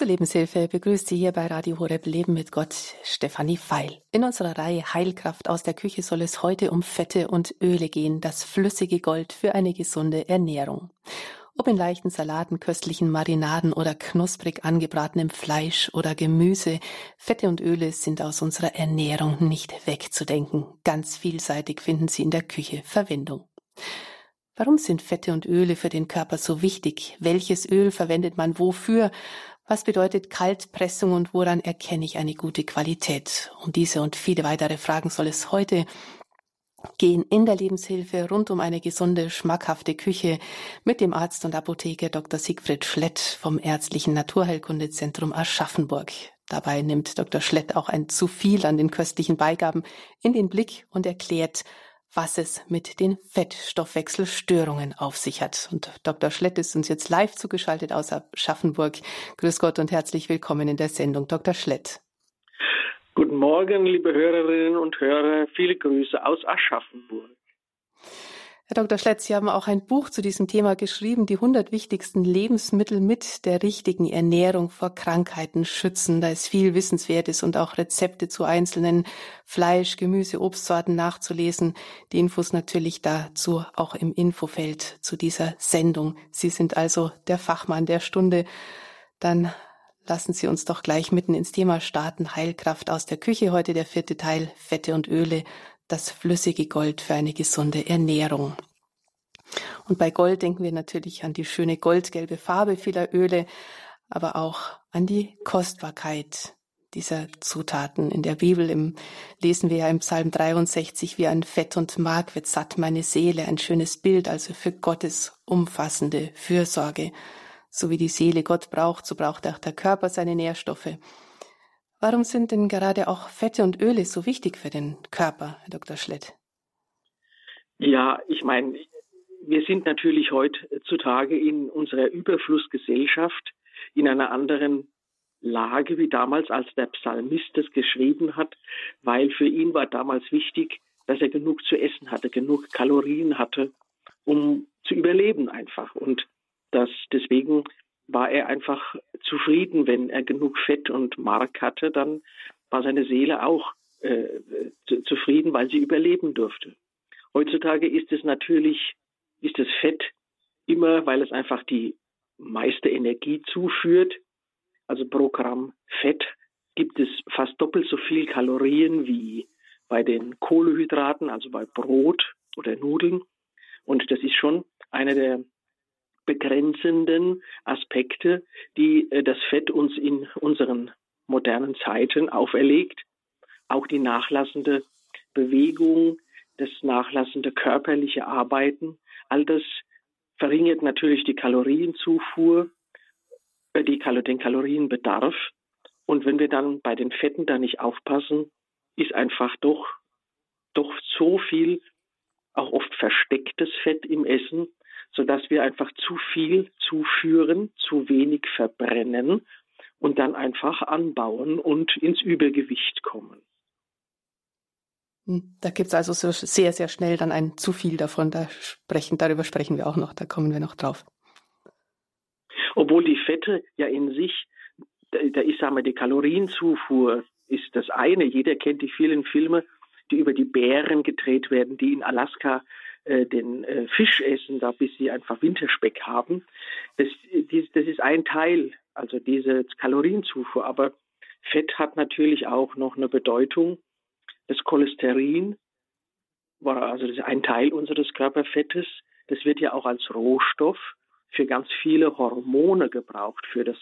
Zur Lebenshilfe begrüßt Sie hier bei Radio Horeb Leben mit Gott Stefanie Feil. In unserer Reihe Heilkraft aus der Küche soll es heute um Fette und Öle gehen, das flüssige Gold für eine gesunde Ernährung. Ob in leichten Salaten, köstlichen Marinaden oder knusprig angebratenem Fleisch oder Gemüse, Fette und Öle sind aus unserer Ernährung nicht wegzudenken. Ganz vielseitig finden sie in der Küche Verwendung. Warum sind Fette und Öle für den Körper so wichtig? Welches Öl verwendet man wofür? Was bedeutet Kaltpressung und woran erkenne ich eine gute Qualität? Um diese und viele weitere Fragen soll es heute gehen in der Lebenshilfe rund um eine gesunde, schmackhafte Küche mit dem Arzt und Apotheker Dr. Siegfried Schlett vom Ärztlichen Naturheilkundezentrum Aschaffenburg. Dabei nimmt Dr. Schlett auch ein zu viel an den köstlichen Beigaben in den Blick und erklärt, was es mit den Fettstoffwechselstörungen auf sich hat. Und Dr. Schlett ist uns jetzt live zugeschaltet aus Aschaffenburg. Grüß Gott und herzlich willkommen in der Sendung, Dr. Schlett. Guten Morgen, liebe Hörerinnen und Hörer. Viele Grüße aus Aschaffenburg. Herr Dr. Schletz, Sie haben auch ein Buch zu diesem Thema geschrieben, die 100 wichtigsten Lebensmittel mit der richtigen Ernährung vor Krankheiten schützen. Da ist viel Wissenswertes und auch Rezepte zu einzelnen Fleisch, Gemüse, Obstsorten nachzulesen. Die Infos natürlich dazu auch im Infofeld zu dieser Sendung. Sie sind also der Fachmann der Stunde. Dann lassen Sie uns doch gleich mitten ins Thema starten. Heilkraft aus der Küche. Heute der vierte Teil. Fette und Öle das flüssige Gold für eine gesunde Ernährung. Und bei Gold denken wir natürlich an die schöne goldgelbe Farbe vieler Öle, aber auch an die Kostbarkeit dieser Zutaten. In der Bibel im, lesen wir ja im Psalm 63, wie an Fett und Mark wird satt meine Seele, ein schönes Bild also für Gottes umfassende Fürsorge. So wie die Seele Gott braucht, so braucht auch der Körper seine Nährstoffe. Warum sind denn gerade auch Fette und Öle so wichtig für den Körper, Herr Dr. Schlett? Ja, ich meine, wir sind natürlich heutzutage in unserer Überflussgesellschaft in einer anderen Lage wie damals, als der Psalmist es geschrieben hat, weil für ihn war damals wichtig, dass er genug zu essen hatte, genug Kalorien hatte, um zu überleben einfach. Und dass deswegen war er einfach zufrieden, wenn er genug Fett und Mark hatte, dann war seine Seele auch äh, zufrieden, weil sie überleben durfte. Heutzutage ist es natürlich, ist das Fett immer, weil es einfach die meiste Energie zuführt. Also pro Gramm Fett gibt es fast doppelt so viel Kalorien wie bei den Kohlehydraten, also bei Brot oder Nudeln. Und das ist schon eine der begrenzenden Aspekte, die äh, das Fett uns in unseren modernen Zeiten auferlegt. Auch die nachlassende Bewegung, das nachlassende körperliche Arbeiten, all das verringert natürlich die Kalorienzufuhr, äh, die, den Kalorienbedarf. Und wenn wir dann bei den Fetten da nicht aufpassen, ist einfach doch, doch so viel, auch oft verstecktes Fett im Essen, sodass wir einfach zu viel zuführen, zu wenig verbrennen und dann einfach anbauen und ins Übergewicht kommen. Hm, da gibt es also so sehr, sehr schnell dann ein zu viel davon. Da sprechen, darüber sprechen wir auch noch, da kommen wir noch drauf. Obwohl die Fette ja in sich, da ist, sagen wir, die Kalorienzufuhr ist das eine. Jeder kennt die vielen Filme, die über die Bären gedreht werden, die in Alaska äh, den äh, Fisch essen, da bis sie einfach Winterspeck haben. Das, dies, das ist ein Teil, also diese Kalorienzufuhr. Aber Fett hat natürlich auch noch eine Bedeutung. Das Cholesterin war also ein Teil unseres Körperfettes. Das wird ja auch als Rohstoff für ganz viele Hormone gebraucht, für das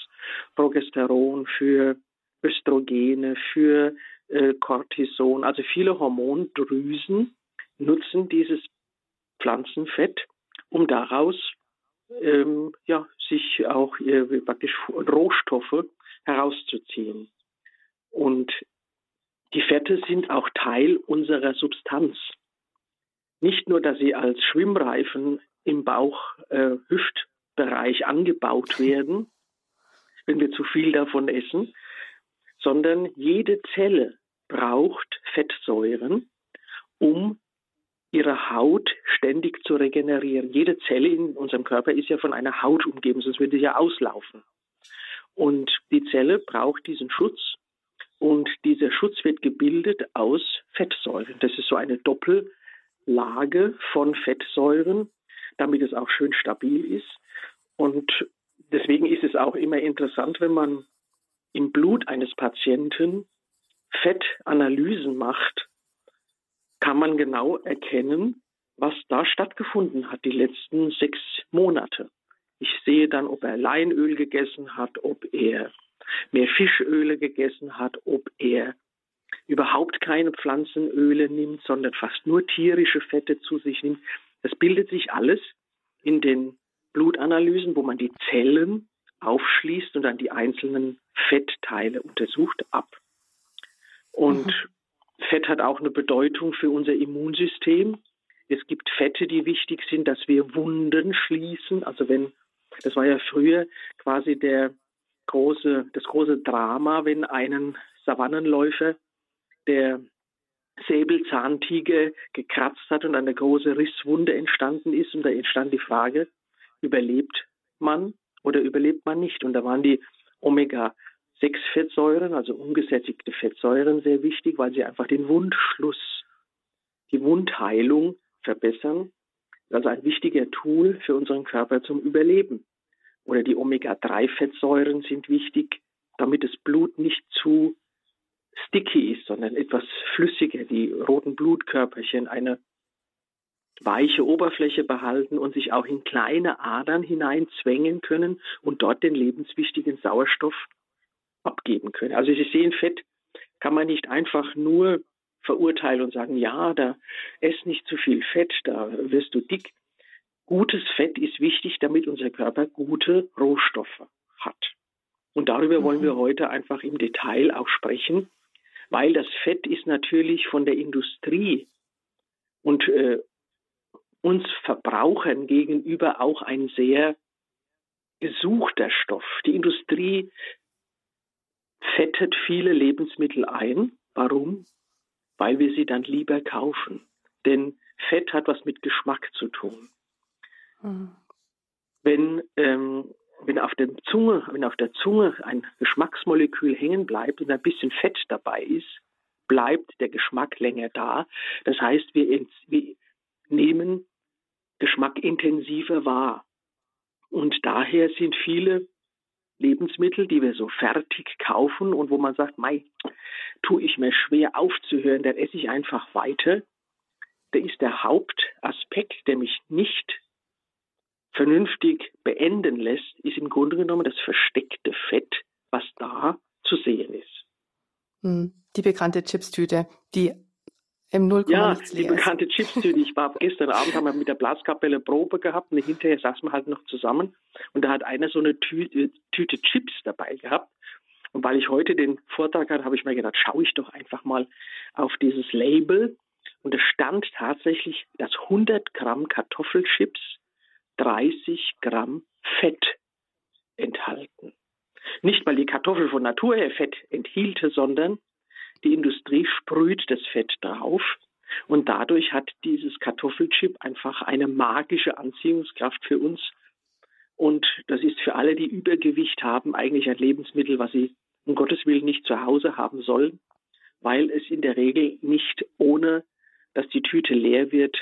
Progesteron, für Östrogene, für äh, Cortison, also viele Hormondrüsen nutzen dieses Pflanzenfett, um daraus ähm, ja, sich auch äh, praktisch Rohstoffe herauszuziehen. Und die Fette sind auch Teil unserer Substanz. Nicht nur, dass sie als Schwimmreifen im Bauch-Hüftbereich äh, angebaut werden, wenn wir zu viel davon essen, sondern jede Zelle braucht Fettsäuren, um ihre Haut ständig zu regenerieren. Jede Zelle in unserem Körper ist ja von einer Haut umgeben, sonst würde sie ja auslaufen. Und die Zelle braucht diesen Schutz und dieser Schutz wird gebildet aus Fettsäuren. Das ist so eine Doppellage von Fettsäuren, damit es auch schön stabil ist. Und deswegen ist es auch immer interessant, wenn man im Blut eines Patienten Fettanalysen macht, kann man genau erkennen, was da stattgefunden hat die letzten sechs Monate. Ich sehe dann, ob er Leinöl gegessen hat, ob er mehr Fischöle gegessen hat, ob er überhaupt keine Pflanzenöle nimmt, sondern fast nur tierische Fette zu sich nimmt. Das bildet sich alles in den Blutanalysen, wo man die Zellen aufschließt und dann die einzelnen Fettteile untersucht, ab. Und mhm. Fett hat auch eine Bedeutung für unser Immunsystem. Es gibt Fette, die wichtig sind, dass wir Wunden schließen. Also wenn, das war ja früher quasi der große, das große Drama, wenn einen Savannenläufer der Säbelzahntiger gekratzt hat und eine große Risswunde entstanden ist. Und da entstand die Frage, überlebt man oder überlebt man nicht? Und da waren die Omega-6-Fettsäuren, also ungesättigte Fettsäuren, sehr wichtig, weil sie einfach den Wundschluss, die Wundheilung verbessern. Also ein wichtiger Tool für unseren Körper zum Überleben. Oder die Omega-3-Fettsäuren sind wichtig, damit das Blut nicht zu sticky ist, sondern etwas flüssiger. Die roten Blutkörperchen eine weiche Oberfläche behalten und sich auch in kleine Adern hineinzwängen können und dort den lebenswichtigen Sauerstoff abgeben können. Also Sie sehen, Fett kann man nicht einfach nur verurteilen und sagen, ja, da ess nicht zu viel Fett, da wirst du dick. Gutes Fett ist wichtig, damit unser Körper gute Rohstoffe hat. Und darüber wollen wir mhm. heute einfach im Detail auch sprechen, weil das Fett ist natürlich von der Industrie und äh, uns Verbrauchern gegenüber auch ein sehr gesuchter Stoff. Die Industrie fettet viele Lebensmittel ein. Warum? Weil wir sie dann lieber kaufen. Denn Fett hat was mit Geschmack zu tun. Mhm. Wenn, ähm, wenn, auf der Zunge, wenn auf der Zunge ein Geschmacksmolekül hängen bleibt und ein bisschen Fett dabei ist, bleibt der Geschmack länger da. Das heißt, wir, wir nehmen Geschmack intensiver wahr. Und daher sind viele Lebensmittel, die wir so fertig kaufen und wo man sagt, mei, tue ich mir schwer aufzuhören, dann esse ich einfach weiter. Da ist der Hauptaspekt, der mich nicht vernünftig beenden lässt, ist im Grunde genommen das versteckte Fett, was da zu sehen ist. Hm, die bekannte Chipstüte, die im 0, ja, die bekannte Chipstüte. Ich war gestern Abend, haben wir mit der Blaskapelle Probe gehabt und hinterher saßen wir halt noch zusammen und da hat einer so eine Tüte, Tüte Chips dabei gehabt. Und weil ich heute den Vortrag hatte, habe ich mir gedacht, schaue ich doch einfach mal auf dieses Label. Und es stand tatsächlich, dass 100 Gramm Kartoffelchips 30 Gramm Fett enthalten. Nicht, weil die Kartoffel von Natur her Fett enthielte, sondern die Industrie sprüht das Fett drauf und dadurch hat dieses Kartoffelchip einfach eine magische Anziehungskraft für uns. Und das ist für alle, die Übergewicht haben, eigentlich ein Lebensmittel, was sie um Gottes Willen nicht zu Hause haben sollen, weil es in der Regel nicht ohne, dass die Tüte leer wird,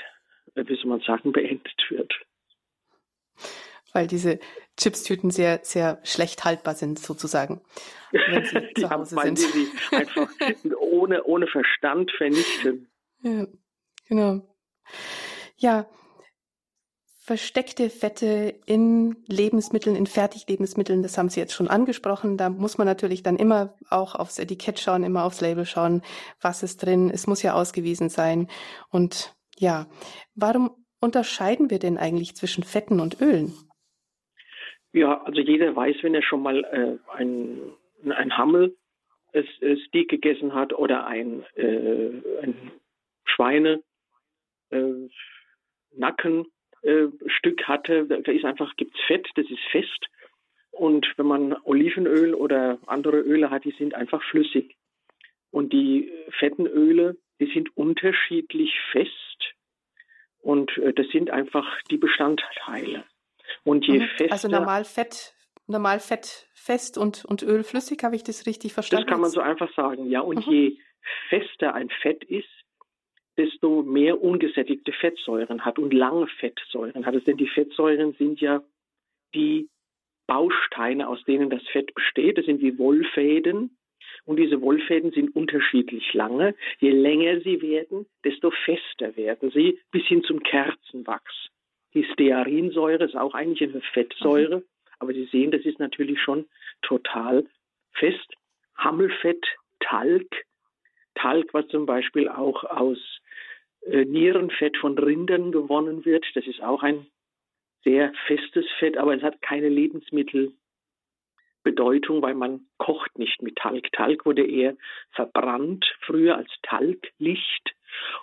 äh, wie soll man sagen, beendet wird weil diese Chipstüten sehr, sehr schlecht haltbar sind, sozusagen, wenn sie zu Hause sind. Sie einfach ohne, ohne Verstand vernichten. Ja, genau. Ja, versteckte Fette in Lebensmitteln, in Fertiglebensmitteln, das haben Sie jetzt schon angesprochen. Da muss man natürlich dann immer auch aufs Etikett schauen, immer aufs Label schauen, was ist drin. Es muss ja ausgewiesen sein. Und ja, warum unterscheiden wir denn eigentlich zwischen Fetten und Ölen? Ja, also jeder weiß, wenn er schon mal äh, ein, ein Hammel äh, Steak gegessen hat oder ein, äh, ein Schweine äh, Nackenstück äh, hatte, da ist einfach gibt's Fett, das ist fest. Und wenn man Olivenöl oder andere Öle hat, die sind einfach flüssig. Und die fetten Öle, die sind unterschiedlich fest. Und äh, das sind einfach die Bestandteile. Und je mhm. fester. Also normal Fett normal Fett fest und, und Öl flüssig. Habe ich das richtig verstanden? Das kann man so einfach sagen, ja. Und mhm. je fester ein Fett ist, desto mehr ungesättigte Fettsäuren hat und lange Fettsäuren hat es. Denn die Fettsäuren sind ja die Bausteine, aus denen das Fett besteht. Das sind wie Wollfäden. Und diese Wollfäden sind unterschiedlich lange. Je länger sie werden, desto fester werden sie, bis hin zum Kerzenwachs. Die Stearinsäure ist auch eigentlich eine Fettsäure, mhm. aber Sie sehen, das ist natürlich schon total fest. Hammelfett, Talg, Talg, was zum Beispiel auch aus äh, Nierenfett von Rindern gewonnen wird. Das ist auch ein sehr festes Fett, aber es hat keine Lebensmittelbedeutung, weil man kocht nicht mit Talg. Talg wurde eher verbrannt früher als Talglicht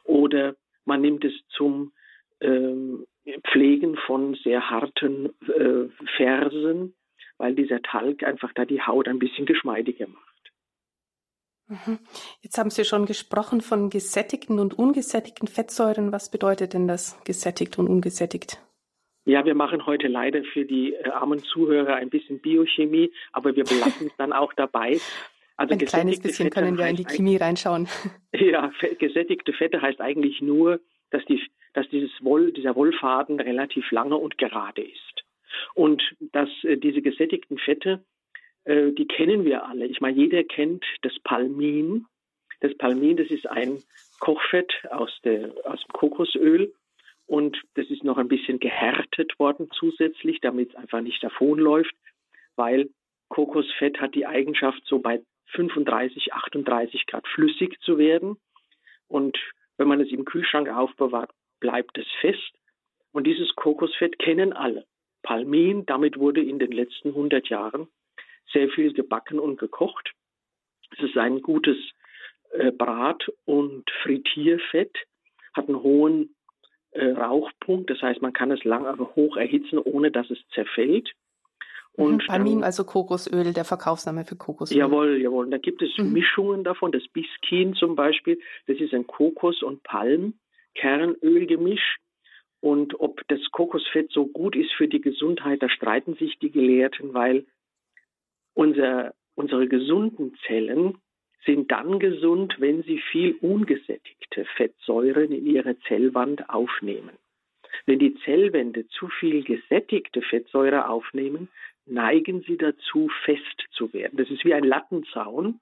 oder man nimmt es zum ähm, Pflegen von sehr harten äh, Fersen, weil dieser Talg einfach da die Haut ein bisschen geschmeidiger macht. Mhm. Jetzt haben Sie schon gesprochen von gesättigten und ungesättigten Fettsäuren. Was bedeutet denn das gesättigt und ungesättigt? Ja, wir machen heute leider für die äh, armen Zuhörer ein bisschen Biochemie, aber wir belassen es dann auch dabei. Also ein kleines bisschen Fette können wir in die Chemie reinschauen. Ja, gesättigte Fette heißt eigentlich nur, dass, die, dass dieses Woll, dieser Wollfaden relativ lange und gerade ist. Und dass äh, diese gesättigten Fette äh, die kennen wir alle. Ich meine, jeder kennt das Palmin. Das Palmin, das ist ein Kochfett aus, der, aus dem Kokosöl und das ist noch ein bisschen gehärtet worden zusätzlich, damit es einfach nicht davonläuft, weil Kokosfett hat die Eigenschaft, so bei 35, 38 Grad flüssig zu werden. Und wenn man es im Kühlschrank aufbewahrt, bleibt es fest. Und dieses Kokosfett kennen alle. Palmin, damit wurde in den letzten 100 Jahren sehr viel gebacken und gekocht. Es ist ein gutes äh, Brat- und Frittierfett, hat einen hohen äh, Rauchpunkt, das heißt, man kann es lang aber hoch erhitzen, ohne dass es zerfällt. Mhm, und Palmin, ähm, also Kokosöl, der Verkaufsname für Kokosöl. Jawohl, jawohl. Und da gibt es mhm. Mischungen davon. Das Biskin zum Beispiel, das ist ein Kokos- und Palmkernölgemisch. Und ob das Kokosfett so gut ist für die Gesundheit, da streiten sich die Gelehrten, weil unser, unsere gesunden Zellen sind dann gesund, wenn sie viel ungesättigte Fettsäuren in ihre Zellwand aufnehmen. Wenn die Zellwände zu viel gesättigte Fettsäure aufnehmen, neigen sie dazu, fest zu werden. Das ist wie ein Lattenzaun.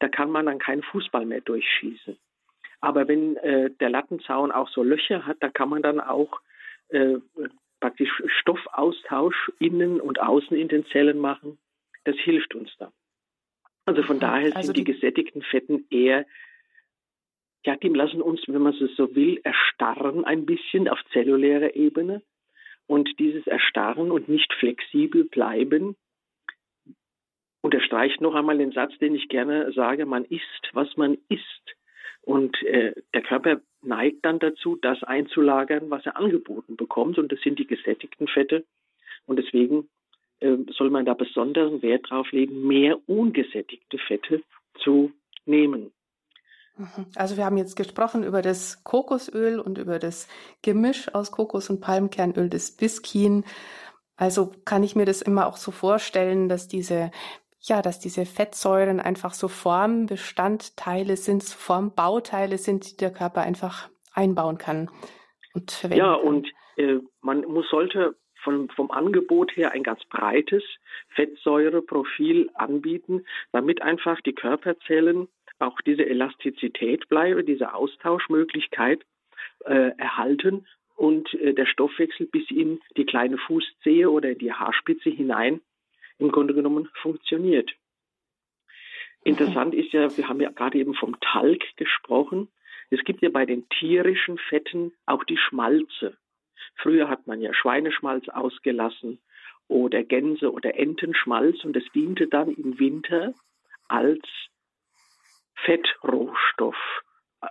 Da kann man dann keinen Fußball mehr durchschießen. Aber wenn äh, der Lattenzaun auch so Löcher hat, da kann man dann auch äh, praktisch Stoffaustausch innen und außen in den Zellen machen das hilft uns dann. Also von daher also sind die, die gesättigten Fetten eher, ja, die lassen uns, wenn man es so will, erstarren ein bisschen auf zellulärer Ebene. Und dieses Erstarren und nicht flexibel bleiben unterstreicht noch einmal den Satz, den ich gerne sage, man isst, was man isst. Und äh, der Körper neigt dann dazu, das einzulagern, was er angeboten bekommt. Und das sind die gesättigten Fette. Und deswegen ähm, soll man da besonderen Wert drauf legen, mehr ungesättigte Fette zu nehmen. Mhm. Also wir haben jetzt gesprochen über das Kokosöl und über das Gemisch aus Kokos- und Palmkernöl, das Biskin. Also kann ich mir das immer auch so vorstellen, dass diese ja, dass diese Fettsäuren einfach so Formbestandteile sind, Formbauteile sind, die der Körper einfach einbauen kann und verwenden Ja, kann. und äh, man muss, sollte von, vom Angebot her ein ganz breites Fettsäureprofil anbieten, damit einfach die Körperzellen auch diese Elastizität bleiben, diese Austauschmöglichkeit äh, erhalten und äh, der Stoffwechsel bis in die kleine Fußzehe oder in die Haarspitze hinein im Grunde genommen funktioniert. Interessant ist ja, wir haben ja gerade eben vom Talg gesprochen. Es gibt ja bei den tierischen Fetten auch die Schmalze. Früher hat man ja Schweineschmalz ausgelassen oder Gänse- oder Entenschmalz und es diente dann im Winter als Fettrohstoff,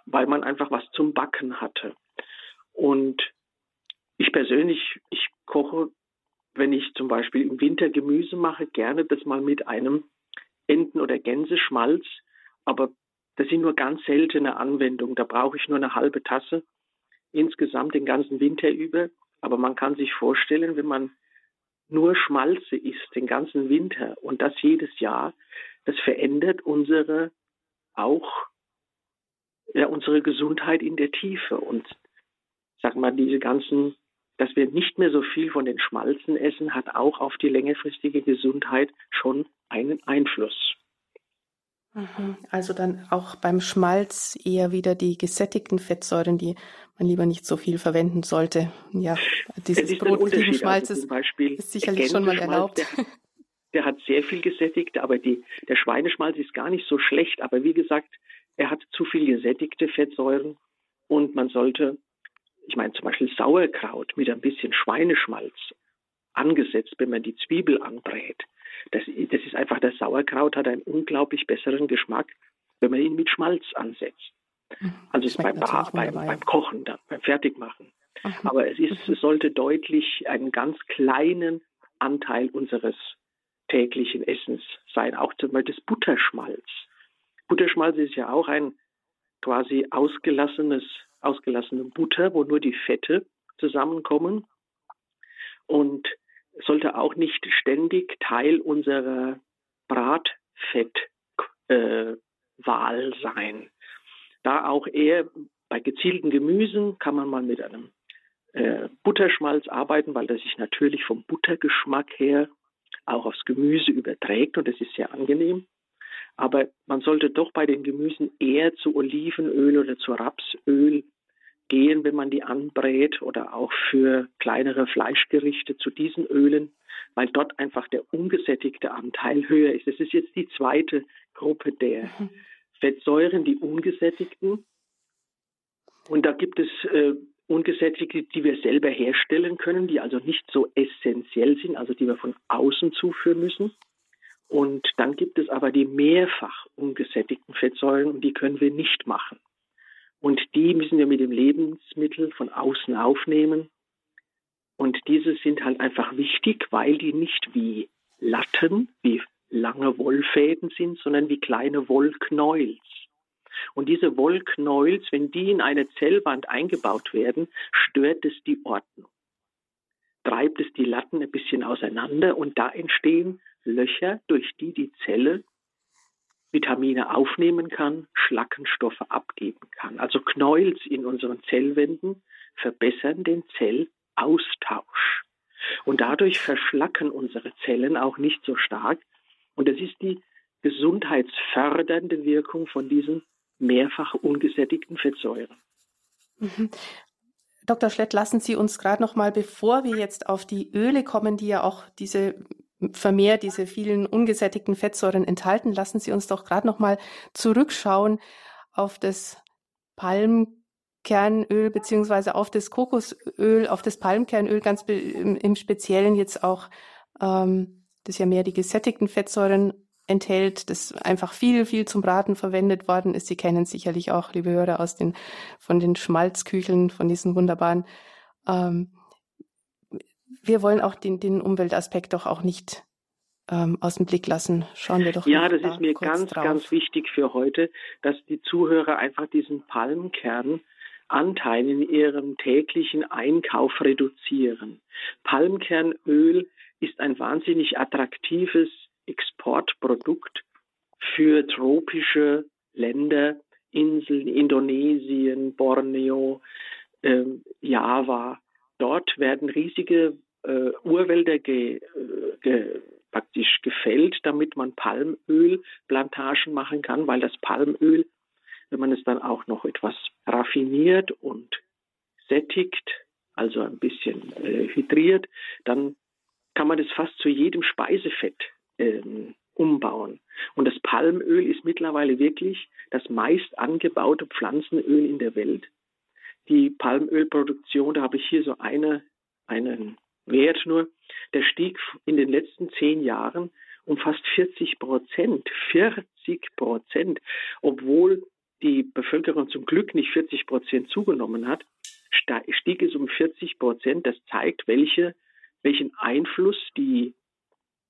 weil man einfach was zum Backen hatte. Und ich persönlich, ich koche, wenn ich zum Beispiel im Winter Gemüse mache, gerne das mal mit einem Enten- oder Gänseschmalz, aber das sind nur ganz seltene Anwendungen. Da brauche ich nur eine halbe Tasse insgesamt den ganzen Winter über. Aber man kann sich vorstellen, wenn man nur Schmalze isst den ganzen Winter und das jedes Jahr, das verändert unsere auch ja, unsere Gesundheit in der Tiefe und sag mal diese ganzen dass wir nicht mehr so viel von den Schmalzen essen, hat auch auf die längerfristige Gesundheit schon einen Einfluss. Mhm. Also dann auch beim Schmalz eher wieder die gesättigten Fettsäuren, die man lieber nicht so viel verwenden sollte. Ja, dieses Brot also Schmalzes also ist sicherlich schon mal erlaubt. Der, der, hat sehr viel gesättigt, aber die, der Schweineschmalz ist gar nicht so schlecht. Aber wie gesagt, er hat zu viel gesättigte Fettsäuren und man sollte, ich meine zum Beispiel Sauerkraut mit ein bisschen Schweineschmalz angesetzt, wenn man die Zwiebel anbrät das, das ist einfach, das Sauerkraut hat einen unglaublich besseren Geschmack, wenn man ihn mit Schmalz ansetzt. Mhm. Also ist beim, beim, beim, Kochen, dann, beim Fertigmachen. Mhm. Aber es, ist, es sollte deutlich einen ganz kleinen Anteil unseres täglichen Essens sein. Auch zum Beispiel das Butterschmalz. Butterschmalz ist ja auch ein quasi ausgelassenes, ausgelassene Butter, wo nur die Fette zusammenkommen. Und sollte auch nicht ständig Teil unserer Bratfettwahl äh, sein. Da auch eher bei gezielten Gemüsen kann man mal mit einem äh, Butterschmalz arbeiten, weil das sich natürlich vom Buttergeschmack her auch aufs Gemüse überträgt und das ist sehr angenehm. Aber man sollte doch bei den Gemüsen eher zu Olivenöl oder zu Rapsöl gehen, wenn man die anbrät oder auch für kleinere Fleischgerichte zu diesen Ölen, weil dort einfach der ungesättigte Anteil höher ist. Das ist jetzt die zweite Gruppe der mhm. Fettsäuren, die ungesättigten. Und da gibt es äh, ungesättigte, die wir selber herstellen können, die also nicht so essentiell sind, also die wir von außen zuführen müssen. Und dann gibt es aber die mehrfach ungesättigten Fettsäuren und die können wir nicht machen. Und die müssen wir mit dem Lebensmittel von außen aufnehmen. Und diese sind halt einfach wichtig, weil die nicht wie Latten, wie lange Wollfäden sind, sondern wie kleine Wollknäuels. Und diese Wollknäuels, wenn die in eine Zellwand eingebaut werden, stört es die Ordnung. Treibt es die Latten ein bisschen auseinander und da entstehen Löcher, durch die die Zelle Vitamine aufnehmen kann, Schlackenstoffe abgeben kann. Also Knäuels in unseren Zellwänden verbessern den Zellaustausch. Und dadurch verschlacken unsere Zellen auch nicht so stark. Und das ist die gesundheitsfördernde Wirkung von diesen mehrfach ungesättigten Fettsäuren. Mhm. Dr. Schlett, lassen Sie uns gerade noch mal, bevor wir jetzt auf die Öle kommen, die ja auch diese vermehrt diese vielen ungesättigten Fettsäuren enthalten, lassen Sie uns doch gerade noch mal zurückschauen auf das Palmkernöl beziehungsweise auf das Kokosöl, auf das Palmkernöl ganz im, im Speziellen jetzt auch, ähm, das ja mehr die gesättigten Fettsäuren enthält, das einfach viel, viel zum Braten verwendet worden ist. Sie kennen sicherlich auch, liebe Hörer, aus den, von den Schmalzkücheln, von diesen wunderbaren ähm, wir wollen auch den, den Umweltaspekt doch auch nicht ähm, aus dem Blick lassen. Schauen wir doch Ja, das da ist mir ganz, drauf. ganz wichtig für heute, dass die Zuhörer einfach diesen Palmkernanteil in ihrem täglichen Einkauf reduzieren. Palmkernöl ist ein wahnsinnig attraktives Exportprodukt für tropische Länder, Inseln, Indonesien, Borneo, äh, Java. Dort werden riesige äh, Urwälder ge, äh, ge, praktisch gefällt, damit man Palmölplantagen machen kann, weil das Palmöl, wenn man es dann auch noch etwas raffiniert und sättigt, also ein bisschen äh, hydriert, dann kann man das fast zu jedem Speisefett ähm, umbauen. Und das Palmöl ist mittlerweile wirklich das meist angebaute Pflanzenöl in der Welt. Die Palmölproduktion, da habe ich hier so eine, einen Wert nur, der stieg in den letzten zehn Jahren um fast 40 Prozent. 40 Prozent. Obwohl die Bevölkerung zum Glück nicht 40 Prozent zugenommen hat, stieg es um 40 Prozent. Das zeigt, welche, welchen Einfluss die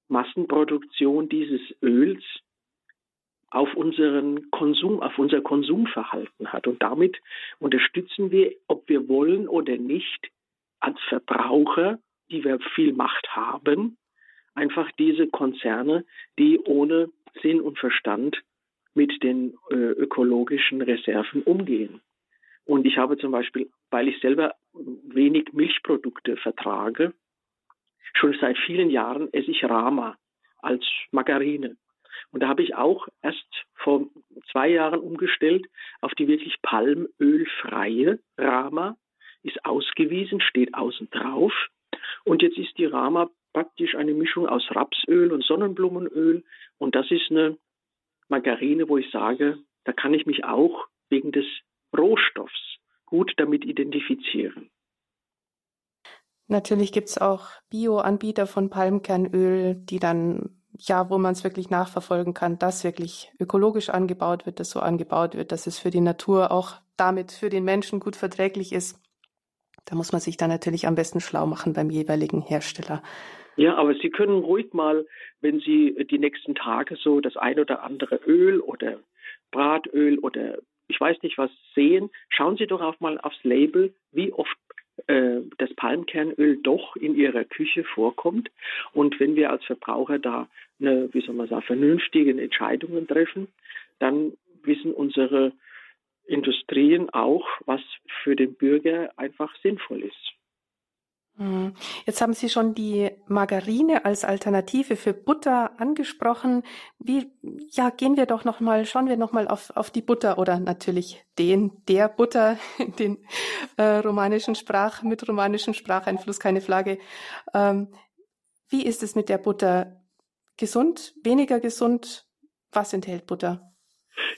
Massenproduktion dieses Öls auf unseren Konsum, auf unser Konsumverhalten hat. Und damit unterstützen wir, ob wir wollen oder nicht, als Verbraucher die wir viel Macht haben, einfach diese Konzerne, die ohne Sinn und Verstand mit den äh, ökologischen Reserven umgehen. Und ich habe zum Beispiel, weil ich selber wenig Milchprodukte vertrage, schon seit vielen Jahren esse ich Rama als Margarine. Und da habe ich auch erst vor zwei Jahren umgestellt auf die wirklich palmölfreie Rama. Ist ausgewiesen, steht außen drauf. Und jetzt ist die Rama praktisch eine Mischung aus Rapsöl und Sonnenblumenöl. Und das ist eine Margarine, wo ich sage, da kann ich mich auch wegen des Rohstoffs gut damit identifizieren. Natürlich gibt es auch Bio-Anbieter von Palmkernöl, die dann, ja, wo man es wirklich nachverfolgen kann, dass wirklich ökologisch angebaut wird, dass so angebaut wird, dass es für die Natur auch damit für den Menschen gut verträglich ist. Da muss man sich dann natürlich am besten schlau machen beim jeweiligen Hersteller. Ja, aber Sie können ruhig mal, wenn Sie die nächsten Tage so das ein oder andere Öl oder Bratöl oder ich weiß nicht was sehen, schauen Sie doch auch mal aufs Label, wie oft äh, das Palmkernöl doch in Ihrer Küche vorkommt. Und wenn wir als Verbraucher da eine, wie soll man sagen, vernünftige Entscheidungen treffen, dann wissen unsere Industrien auch, was für den Bürger einfach sinnvoll ist. Hm. Jetzt haben Sie schon die Margarine als Alternative für Butter angesprochen. Wie, ja, gehen wir doch noch mal, schauen wir noch mal auf, auf die Butter oder natürlich den, der Butter, den äh, romanischen Sprach, mit romanischem Spracheinfluss, keine Frage. Ähm, wie ist es mit der Butter? Gesund, weniger gesund? Was enthält Butter?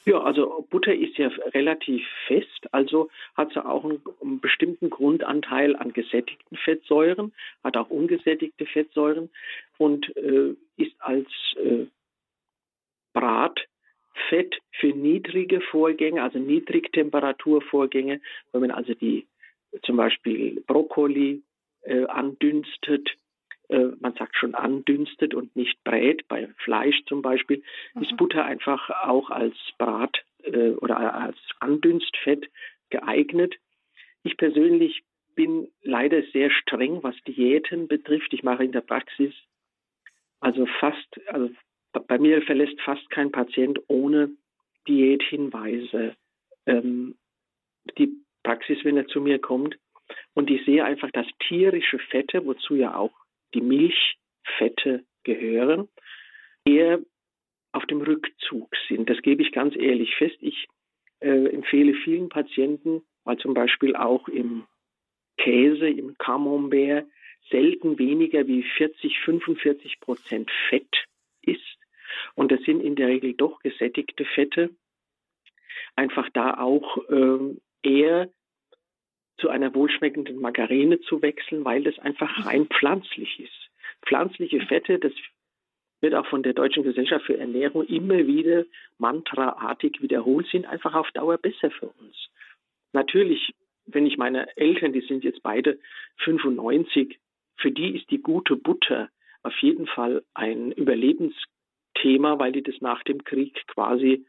Ja, also Butter ist ja relativ fest, also hat sie auch einen, bestimmten Grundanteil an gesättigten Fettsäuren, hat auch ungesättigte Fettsäuren und äh, ist als äh, Bratfett für niedrige Vorgänge, also Niedrigtemperaturvorgänge, wenn man also die zum Beispiel Brokkoli äh, andünstet man sagt schon andünstet und nicht brät. Bei Fleisch zum Beispiel mhm. ist Butter einfach auch als Brat äh, oder als Andünstfett geeignet. Ich persönlich bin leider sehr streng, was Diäten betrifft. Ich mache in der Praxis also fast, also bei mir verlässt fast kein Patient ohne Diäthinweise ähm, die Praxis, wenn er zu mir kommt. Und ich sehe einfach, dass tierische Fette, wozu ja auch die Milchfette gehören, eher auf dem Rückzug sind. Das gebe ich ganz ehrlich fest. Ich äh, empfehle vielen Patienten, weil zum Beispiel auch im Käse, im Camembert selten weniger wie 40, 45 Prozent Fett ist. Und das sind in der Regel doch gesättigte Fette. Einfach da auch äh, eher zu einer wohlschmeckenden Margarine zu wechseln, weil das einfach rein pflanzlich ist. Pflanzliche Fette, das wird auch von der Deutschen Gesellschaft für Ernährung immer wieder mantraartig wiederholt, sind einfach auf Dauer besser für uns. Natürlich, wenn ich meine Eltern, die sind jetzt beide 95, für die ist die gute Butter auf jeden Fall ein Überlebensthema, weil die das nach dem Krieg quasi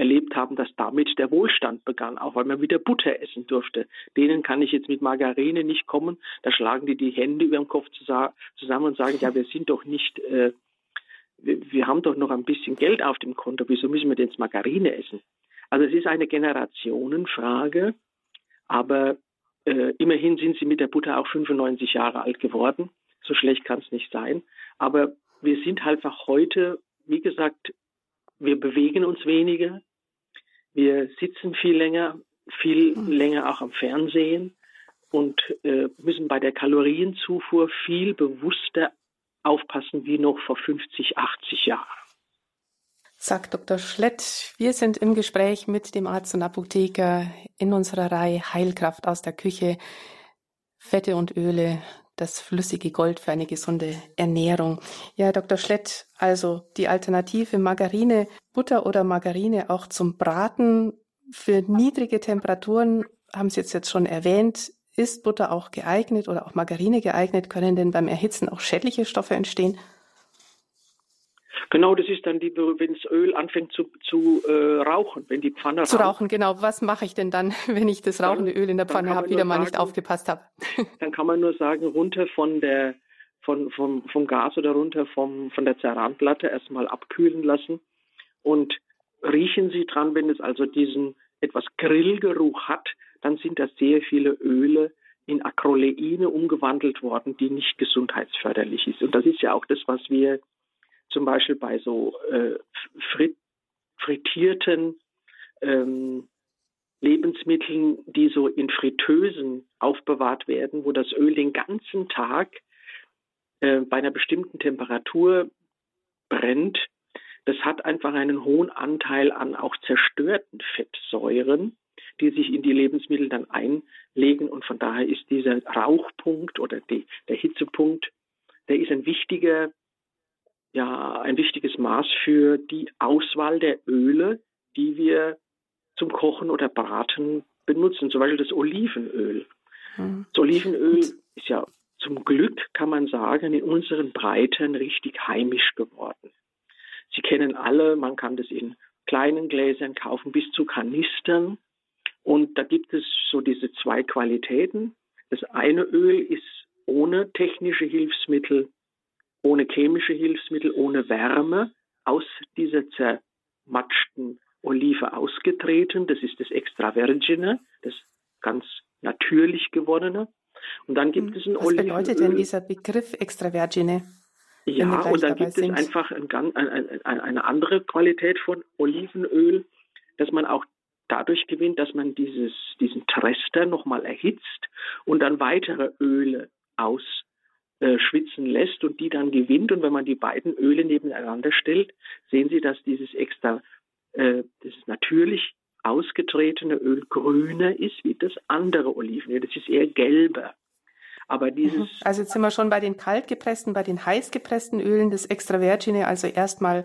erlebt haben, dass damit der Wohlstand begann, auch weil man wieder Butter essen durfte. Denen kann ich jetzt mit Margarine nicht kommen. Da schlagen die die Hände über dem Kopf zusammen und sagen, ja, wir sind doch nicht, äh, wir, wir haben doch noch ein bisschen Geld auf dem Konto. Wieso müssen wir denn jetzt Margarine essen? Also es ist eine Generationenfrage, aber äh, immerhin sind sie mit der Butter auch 95 Jahre alt geworden. So schlecht kann es nicht sein. Aber wir sind halt einfach heute, wie gesagt, wir bewegen uns weniger, wir sitzen viel länger, viel mhm. länger auch am Fernsehen und äh, müssen bei der Kalorienzufuhr viel bewusster aufpassen wie noch vor 50, 80 Jahren. Sagt Dr. Schlett, wir sind im Gespräch mit dem Arzt und Apotheker in unserer Reihe Heilkraft aus der Küche. Fette und Öle das flüssige Gold für eine gesunde Ernährung. Ja, Dr. Schlett, also die Alternative Margarine, Butter oder Margarine auch zum Braten für niedrige Temperaturen, haben Sie jetzt schon erwähnt. Ist Butter auch geeignet oder auch Margarine geeignet? Können denn beim Erhitzen auch schädliche Stoffe entstehen? Genau, das ist dann die, wenn das Öl anfängt zu, zu äh, rauchen, wenn die Pfanne Zu rauchen, genau. Was mache ich denn dann, wenn ich das rauchende Öl in der Pfanne habe, wieder mal sagen, nicht aufgepasst habe? Dann kann man nur sagen, runter von der von, vom, vom Gas oder runter vom, von der Ceranplatte erstmal abkühlen lassen und riechen Sie dran, wenn es also diesen etwas Grillgeruch hat, dann sind da sehr viele Öle in Acroleine umgewandelt worden, die nicht gesundheitsförderlich ist. Und das ist ja auch das, was wir zum Beispiel bei so äh, frit frittierten ähm, Lebensmitteln, die so in Fritteusen aufbewahrt werden, wo das Öl den ganzen Tag äh, bei einer bestimmten Temperatur brennt, das hat einfach einen hohen Anteil an auch zerstörten Fettsäuren, die sich in die Lebensmittel dann einlegen. Und von daher ist dieser Rauchpunkt oder die, der Hitzepunkt, der ist ein wichtiger, ja, ein wichtiges Maß für die Auswahl der Öle, die wir zum Kochen oder Braten benutzen. Zum Beispiel das Olivenöl. Hm. Das Olivenöl ist ja zum Glück, kann man sagen, in unseren Breiten richtig heimisch geworden. Sie kennen alle, man kann das in kleinen Gläsern kaufen, bis zu Kanistern. Und da gibt es so diese zwei Qualitäten. Das eine Öl ist ohne technische Hilfsmittel, ohne chemische Hilfsmittel, ohne Wärme aus dieser zermatschten Olive ausgetreten. Das ist das Extravergine, das ganz natürlich gewonnene. Und dann gibt hm. es ein Was Olivenöl. Was bedeutet denn dieser Begriff Extravergine? Ja, und dann gibt sind. es einfach ein, ein, ein, eine andere Qualität von Olivenöl, dass man auch dadurch gewinnt, dass man dieses, diesen Trester nochmal erhitzt und dann weitere Öle ausschwitzen äh, lässt und die dann gewinnt. Und wenn man die beiden Öle nebeneinander stellt, sehen Sie, dass dieses extra, äh, das natürlich ausgetretene Öl grüner ist wie das andere Olivenöl. Das ist eher gelber. Aber dieses. Mhm. Also jetzt sind wir schon bei den kaltgepressten, bei den heißgepressten Ölen des Extravergine, also erstmal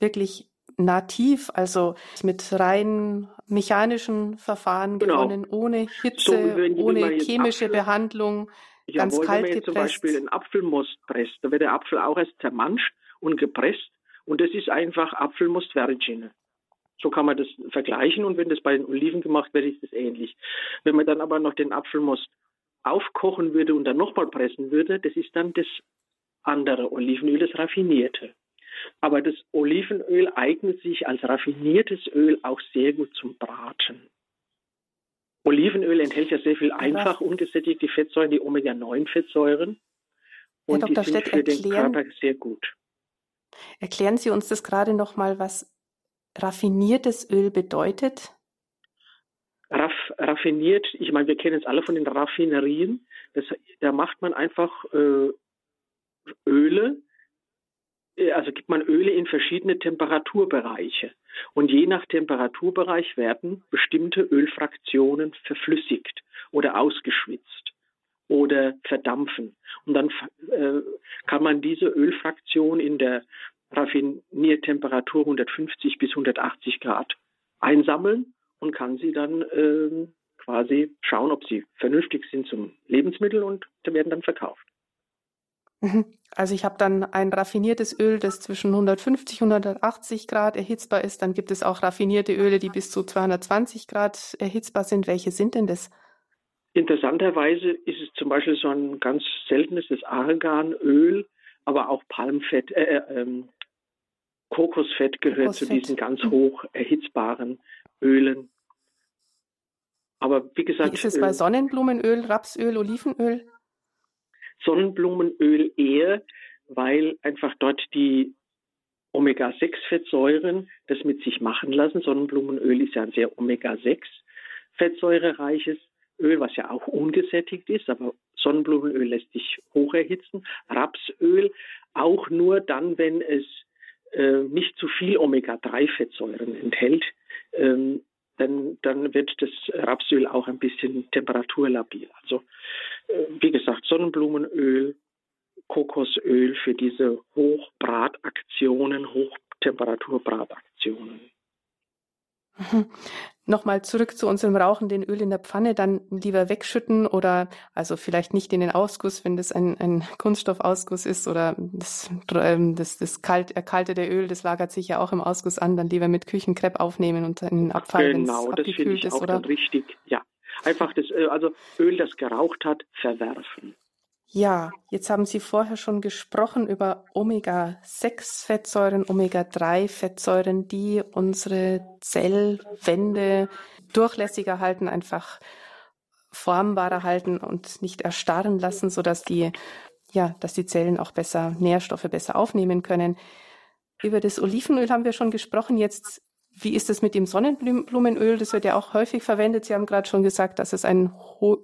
wirklich nativ, also mit rein mechanischen Verfahren genau. gewonnen, ohne Hitze, so, ohne chemische Behandlung, ganz jawohl, kalt wenn man jetzt zum Beispiel einen Apfelmost presst, da wird der Apfel auch erst zermanscht und gepresst und das ist einfach Apfelmost Vergine. So kann man das vergleichen und wenn das bei den Oliven gemacht wird, ist das ähnlich. Wenn man dann aber noch den Apfelmost aufkochen würde und dann nochmal pressen würde, das ist dann das andere Olivenöl, das raffinierte. Aber das Olivenöl eignet sich als raffiniertes Öl auch sehr gut zum Braten. Olivenöl enthält ja sehr viel einfach ungesättigte Fettsäuren, die Omega-9-Fettsäuren. Und Herr Dr. die sind Stett, für erklären, den Körper sehr gut. Erklären Sie uns das gerade nochmal, was raffiniertes Öl bedeutet? raff, raffiniert, ich meine, wir kennen es alle von den Raffinerien, das, da macht man einfach äh, Öle, also gibt man Öle in verschiedene Temperaturbereiche. Und je nach Temperaturbereich werden bestimmte Ölfraktionen verflüssigt oder ausgeschwitzt oder verdampfen. Und dann äh, kann man diese Ölfraktion in der Raffiniertemperatur 150 bis 180 Grad einsammeln und kann sie dann ähm, quasi schauen, ob sie vernünftig sind zum Lebensmittel und werden dann verkauft. Also ich habe dann ein raffiniertes Öl, das zwischen 150 und 180 Grad erhitzbar ist. Dann gibt es auch raffinierte Öle, die bis zu 220 Grad erhitzbar sind. Welche sind denn das? Interessanterweise ist es zum Beispiel so ein ganz seltenes das Arganöl, aber auch Palmfett, äh, äh, ähm, Kokosfett gehört Kokosfett. zu diesen ganz mhm. hoch erhitzbaren Ölen. Aber wie gesagt. Wie ist es bei äh, Sonnenblumenöl, Rapsöl, Olivenöl? Sonnenblumenöl eher, weil einfach dort die Omega-6-Fettsäuren das mit sich machen lassen. Sonnenblumenöl ist ja ein sehr Omega-6-fettsäurereiches Öl, was ja auch ungesättigt ist, aber Sonnenblumenöl lässt sich hoch erhitzen. Rapsöl auch nur dann, wenn es äh, nicht zu viel Omega-3-Fettsäuren enthält. Ähm, dann, dann wird das Rapsöl auch ein bisschen temperaturlabil. Also äh, wie gesagt, Sonnenblumenöl, Kokosöl für diese Hochbrataktionen, Hochtemperaturbrataktionen. Nochmal zurück zu unserem Rauchen, den Öl in der Pfanne dann lieber wegschütten oder also vielleicht nicht in den Ausguss, wenn das ein, ein Kunststoffausguss ist oder das, ähm, das, das kalt, erkaltete Öl, das lagert sich ja auch im Ausguss an, dann lieber mit Küchenkrepp aufnehmen und in den Abfall, genau, wenn es abgekühlt ist. Auch oder? Dann richtig, ja. Einfach das, äh, also Öl, das geraucht hat, verwerfen. Ja, jetzt haben Sie vorher schon gesprochen über Omega-6-Fettsäuren, Omega-3-Fettsäuren, die unsere Zellwände durchlässiger halten, einfach formbarer halten und nicht erstarren lassen, sodass die, ja, dass die Zellen auch besser Nährstoffe besser aufnehmen können. Über das Olivenöl haben wir schon gesprochen. Jetzt, wie ist es mit dem Sonnenblumenöl? Das wird ja auch häufig verwendet. Sie haben gerade schon gesagt, dass es ein,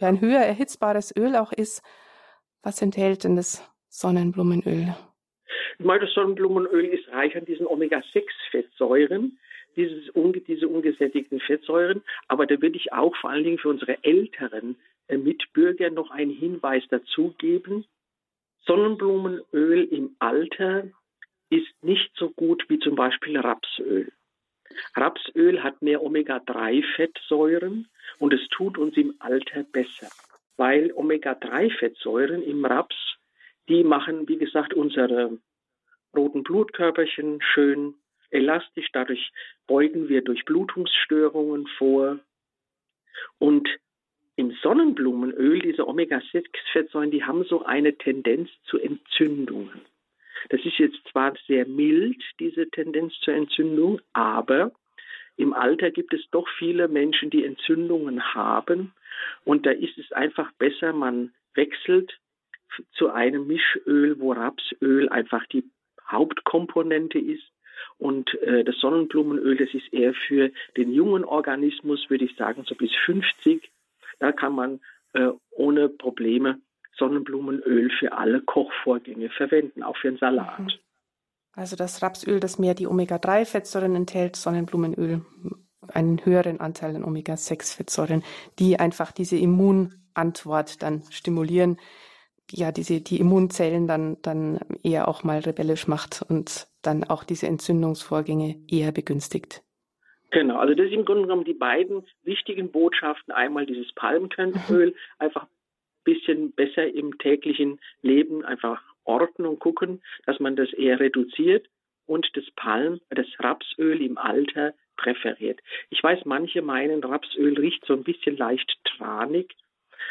ein höher erhitzbares Öl auch ist. Was enthält denn das Sonnenblumenöl? Das Sonnenblumenöl ist reich an diesen Omega-6-Fettsäuren, dieses, diese ungesättigten Fettsäuren. Aber da würde ich auch vor allen Dingen für unsere älteren äh, Mitbürger noch einen Hinweis dazu geben. Sonnenblumenöl im Alter ist nicht so gut wie zum Beispiel Rapsöl. Rapsöl hat mehr Omega-3-Fettsäuren und es tut uns im Alter besser weil Omega-3-Fettsäuren im Raps, die machen, wie gesagt, unsere roten Blutkörperchen schön elastisch. Dadurch beugen wir Durchblutungsstörungen vor. Und im Sonnenblumenöl, diese Omega-6-Fettsäuren, die haben so eine Tendenz zu Entzündungen. Das ist jetzt zwar sehr mild, diese Tendenz zur Entzündung, aber im Alter gibt es doch viele Menschen, die Entzündungen haben und da ist es einfach besser, man wechselt zu einem Mischöl, wo Rapsöl einfach die Hauptkomponente ist. Und äh, das Sonnenblumenöl, das ist eher für den jungen Organismus, würde ich sagen, so bis 50. Da kann man äh, ohne Probleme Sonnenblumenöl für alle Kochvorgänge verwenden, auch für einen Salat. Mhm. Also das Rapsöl, das mehr die Omega-3-Fettsäuren enthält, Sonnenblumenöl einen höheren Anteil an Omega-6-Fettsäuren, die einfach diese Immunantwort dann stimulieren, ja, diese, die Immunzellen dann, dann eher auch mal rebellisch macht und dann auch diese Entzündungsvorgänge eher begünstigt. Genau, also das sind im Grunde genommen die beiden wichtigen Botschaften. Einmal dieses Palmkernöl, mhm. einfach ein bisschen besser im täglichen Leben einfach orten und gucken, dass man das eher reduziert und das Palm, das Rapsöl im Alter präferiert. Ich weiß, manche meinen, Rapsöl riecht so ein bisschen leicht tranig,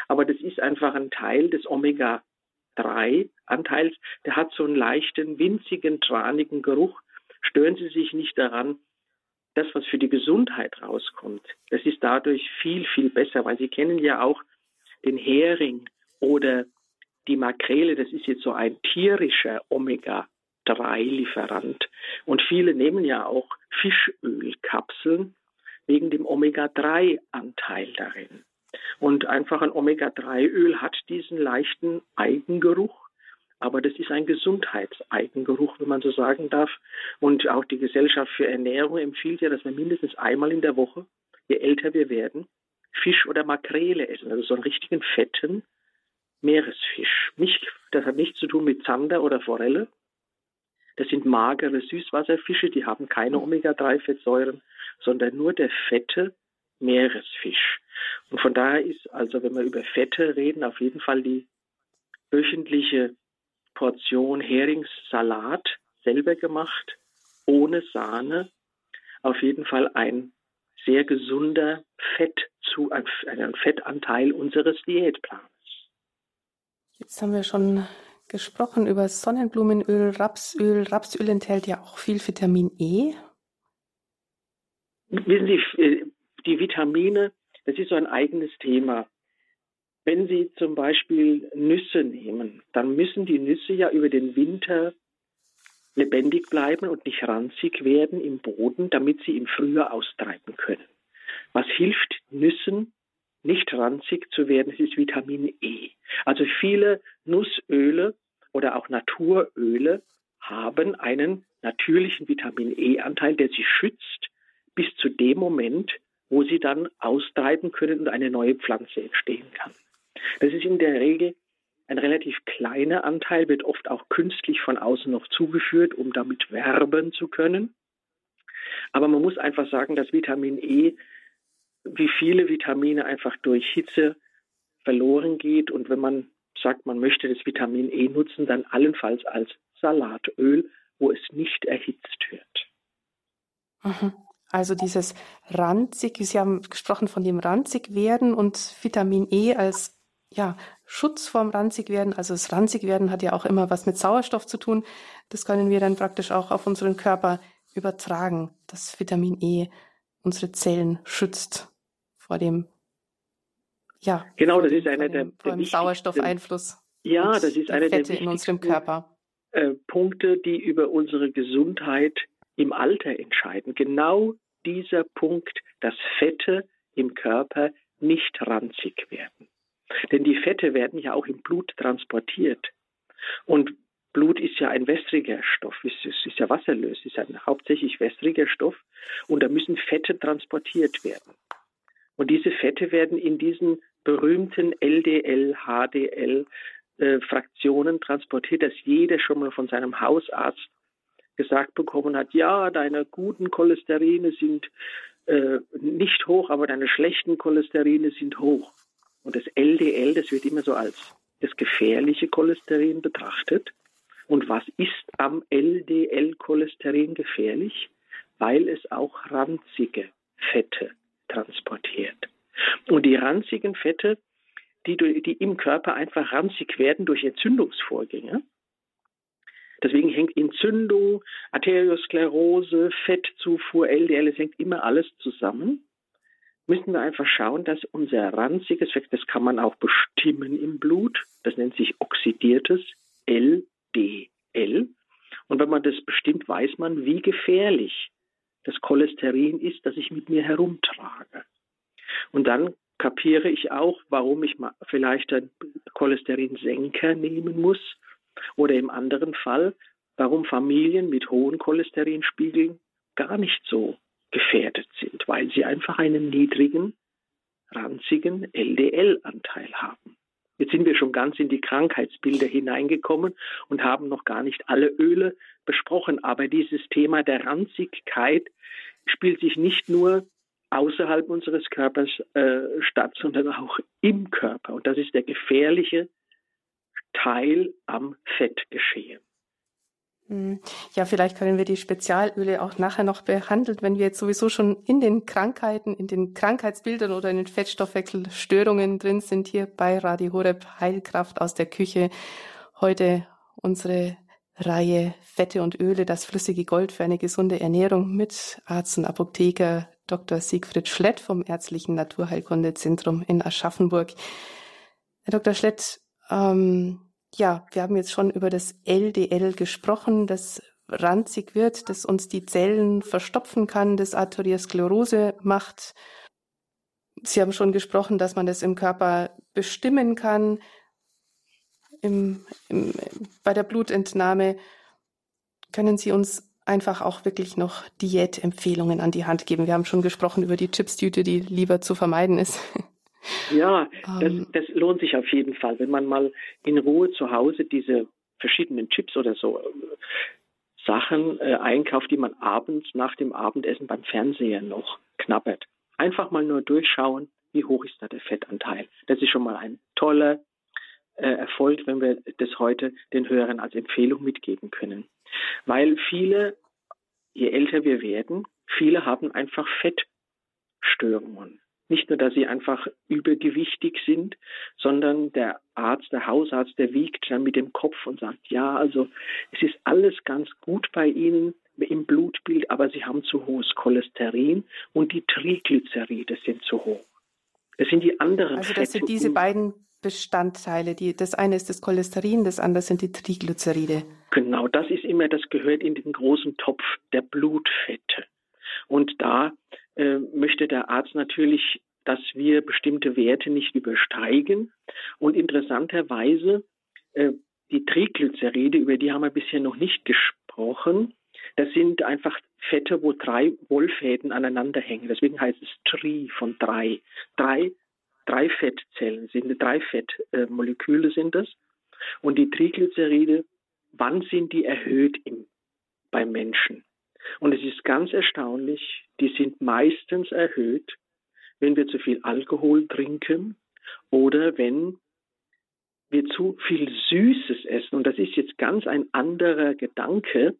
aber das ist einfach ein Teil des Omega-3-Anteils. Der hat so einen leichten, winzigen, tranigen Geruch. Stören Sie sich nicht daran, das, was für die Gesundheit rauskommt, das ist dadurch viel, viel besser, weil Sie kennen ja auch den Hering oder die Makrele, das ist jetzt so ein tierischer Omega-3. Omega-3-Lieferant. Und viele nehmen ja auch Fischölkapseln wegen dem Omega-3-Anteil darin. Und einfach ein Omega-3-Öl hat diesen leichten Eigengeruch. Aber das ist ein Gesundheitseigengeruch, wenn man so sagen darf. Und auch die Gesellschaft für Ernährung empfiehlt ja, dass wir mindestens einmal in der Woche, je älter wir werden, Fisch oder Makrele essen. Also so einen richtigen fetten Meeresfisch. Nicht, das hat nichts zu tun mit Zander oder Forelle, das sind magere Süßwasserfische, die haben keine mhm. Omega-3-Fettsäuren, sondern nur der fette Meeresfisch. Und von daher ist also, wenn wir über Fette reden, auf jeden Fall die wöchentliche Portion Heringssalat selber gemacht, ohne Sahne, auf jeden Fall ein sehr gesunder Fett zu, ein, ein Fettanteil unseres Diätplans. Jetzt haben wir schon gesprochen über Sonnenblumenöl, Rapsöl. Rapsöl enthält ja auch viel Vitamin E. Wissen Sie, äh, die Vitamine, das ist so ein eigenes Thema. Wenn Sie zum Beispiel Nüsse nehmen, dann müssen die Nüsse ja über den Winter lebendig bleiben und nicht ranzig werden im Boden, damit sie im Frühjahr austreiben können. Was hilft Nüssen, nicht ranzig zu werden, das ist Vitamin E. Also viele Nussöle oder auch Naturöle haben einen natürlichen Vitamin E-Anteil, der sie schützt bis zu dem Moment, wo sie dann austreiben können und eine neue Pflanze entstehen kann. Das ist in der Regel ein relativ kleiner Anteil, wird oft auch künstlich von außen noch zugeführt, um damit werben zu können. Aber man muss einfach sagen, dass Vitamin E wie viele Vitamine einfach durch Hitze verloren geht. Und wenn man sagt, man möchte das Vitamin E nutzen, dann allenfalls als Salatöl, wo es nicht erhitzt wird. Mhm. Also dieses ranzig, Sie haben gesprochen von dem ranzig werden und Vitamin E als ja, Schutz vorm ranzig werden. Also das ranzig werden hat ja auch immer was mit Sauerstoff zu tun. Das können wir dann praktisch auch auf unseren Körper übertragen, dass Vitamin E unsere Zellen schützt vor dem ja, genau, das ist einer der, der Sauerstoffeinfluss. Ja, das ist einer der in unserem Körper. Äh, Punkte, die über unsere Gesundheit im Alter entscheiden. Genau dieser Punkt, dass Fette im Körper nicht ranzig werden. Denn die Fette werden ja auch im Blut transportiert. Und Blut ist ja ein wässriger Stoff, es ist, ja wasserlös, ist ein hauptsächlich wässriger Stoff und da müssen Fette transportiert werden. Und diese Fette werden in diesen berühmten LDL, HDL äh, Fraktionen transportiert, dass jeder schon mal von seinem Hausarzt gesagt bekommen hat, ja, deine guten Cholesterine sind äh, nicht hoch, aber deine schlechten Cholesterine sind hoch. Und das LDL, das wird immer so als das gefährliche Cholesterin betrachtet. Und was ist am LDL-Cholesterin gefährlich? Weil es auch ranzige Fette transportiert. Und die ranzigen Fette, die, die im Körper einfach ranzig werden durch Entzündungsvorgänge, Deswegen hängt Entzündung, Arteriosklerose, Fettzufuhr, LDL, es hängt immer alles zusammen. Müssen wir einfach schauen, dass unser ranziges Fett, das kann man auch bestimmen im Blut, das nennt sich oxidiertes LDL. Und wenn man das bestimmt, weiß man, wie gefährlich das Cholesterin ist, das ich mit mir herumtrage. Und dann kapiere ich auch, warum ich vielleicht einen Cholesterinsenker nehmen muss oder im anderen Fall, warum Familien mit hohen Cholesterinspiegeln gar nicht so gefährdet sind, weil sie einfach einen niedrigen, ranzigen LDL-Anteil haben. Jetzt sind wir schon ganz in die Krankheitsbilder hineingekommen und haben noch gar nicht alle Öle besprochen. Aber dieses Thema der Ranzigkeit spielt sich nicht nur außerhalb unseres Körpers äh, statt, sondern auch im Körper. Und das ist der gefährliche Teil am Fettgeschehen. Hm. Ja, vielleicht können wir die Spezialöle auch nachher noch behandeln, wenn wir jetzt sowieso schon in den Krankheiten, in den Krankheitsbildern oder in den Fettstoffwechselstörungen drin sind, hier bei Radio Horeb Heilkraft aus der Küche. Heute unsere Reihe Fette und Öle, das flüssige Gold für eine gesunde Ernährung mit Arzt und Apotheker Dr. Siegfried Schlett vom Ärztlichen Naturheilkundezentrum in Aschaffenburg. Herr Dr. Schlett, ähm, ja, wir haben jetzt schon über das LDL gesprochen, das ranzig wird, das uns die Zellen verstopfen kann, das Arteriosklerose macht. Sie haben schon gesprochen, dass man das im Körper bestimmen kann, im, im, bei der Blutentnahme. Können Sie uns einfach auch wirklich noch Diätempfehlungen an die Hand geben? Wir haben schon gesprochen über die Chipstüte, die lieber zu vermeiden ist. Ja, das, ähm. das lohnt sich auf jeden Fall, wenn man mal in Ruhe zu Hause diese verschiedenen Chips oder so äh, Sachen äh, einkauft, die man abends nach dem Abendessen beim Fernseher noch knabbert. Einfach mal nur durchschauen, wie hoch ist da der Fettanteil. Das ist schon mal ein toller äh, Erfolg, wenn wir das heute den Hörern als Empfehlung mitgeben können. Weil viele, je älter wir werden, viele haben einfach Fettstörungen. Nicht nur, dass sie einfach übergewichtig sind, sondern der Arzt, der Hausarzt, der wiegt dann mit dem Kopf und sagt, ja, also es ist alles ganz gut bei Ihnen im Blutbild, aber Sie haben zu hohes Cholesterin und die Triglyceride sind zu hoch. Das sind die anderen Also das sind diese beiden Bestandteile. Die, das eine ist das Cholesterin, das andere sind die Triglyceride. Genau, das ist immer, das gehört in den großen Topf der Blutfette. Und da äh, möchte der Arzt natürlich, dass wir bestimmte Werte nicht übersteigen. Und interessanterweise, äh, die Triglyceride, über die haben wir bisher noch nicht gesprochen. Das sind einfach Fette, wo drei Wollfäden aneinander hängen. Deswegen heißt es Tri von drei. Drei, drei Fettzellen sind, drei Fettmoleküle sind das. Und die Triglyceride, wann sind die erhöht im, beim Menschen? Und es ist ganz erstaunlich, die sind meistens erhöht, wenn wir zu viel Alkohol trinken oder wenn wir zu viel Süßes essen. Und das ist jetzt ganz ein anderer Gedanke,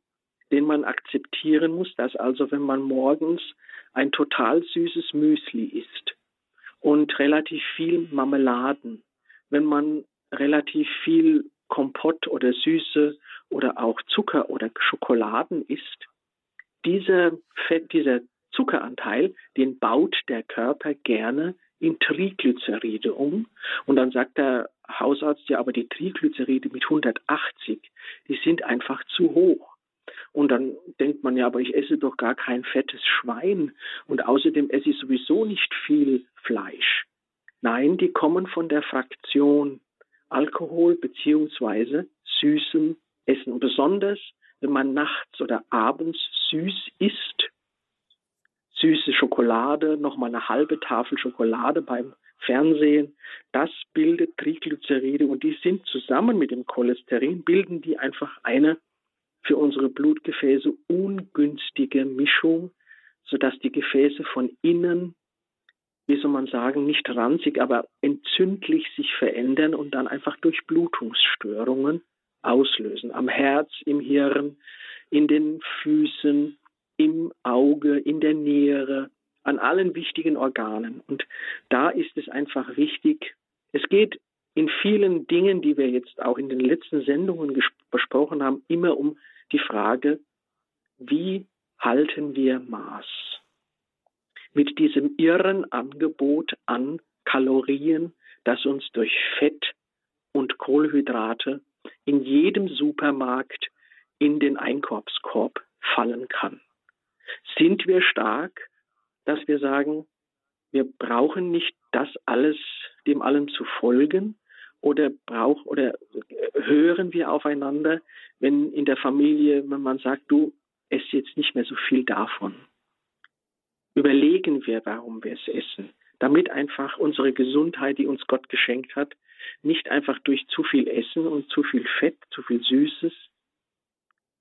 den man akzeptieren muss, dass also wenn man morgens ein total süßes Müsli isst und relativ viel Marmeladen, wenn man relativ viel Kompott oder Süße oder auch Zucker oder Schokoladen isst, dieser, Fett, dieser Zuckeranteil, den baut der Körper gerne in Triglyceride um. Und dann sagt der Hausarzt, ja, aber die Triglyceride mit 180, die sind einfach zu hoch. Und dann denkt man ja, aber ich esse doch gar kein fettes Schwein und außerdem esse ich sowieso nicht viel Fleisch. Nein, die kommen von der Fraktion Alkohol beziehungsweise süßem Essen. Und besonders, wenn man nachts oder abends süß isst, süße Schokolade, nochmal eine halbe Tafel Schokolade beim Fernsehen, das bildet Triglyceride und die sind zusammen mit dem Cholesterin, bilden die einfach eine für unsere Blutgefäße ungünstige Mischung, sodass die Gefäße von innen, wie soll man sagen, nicht ranzig, aber entzündlich sich verändern und dann einfach Durchblutungsstörungen auslösen. Am Herz, im Hirn, in den Füßen, im Auge, in der Niere, an allen wichtigen Organen. Und da ist es einfach wichtig, es geht in vielen Dingen, die wir jetzt auch in den letzten Sendungen besprochen haben, immer um die Frage, wie halten wir Maß? Mit diesem irren Angebot an Kalorien, das uns durch Fett und Kohlenhydrate in jedem Supermarkt in den Einkaufskorb fallen kann. Sind wir stark, dass wir sagen, wir brauchen nicht das alles, dem allem zu folgen, oder brauch oder hören wir aufeinander, wenn in der Familie, wenn man sagt, du ess jetzt nicht mehr so viel davon. Überlegen wir, warum wir es essen, damit einfach unsere Gesundheit, die uns Gott geschenkt hat, nicht einfach durch zu viel Essen und zu viel Fett, zu viel Süßes,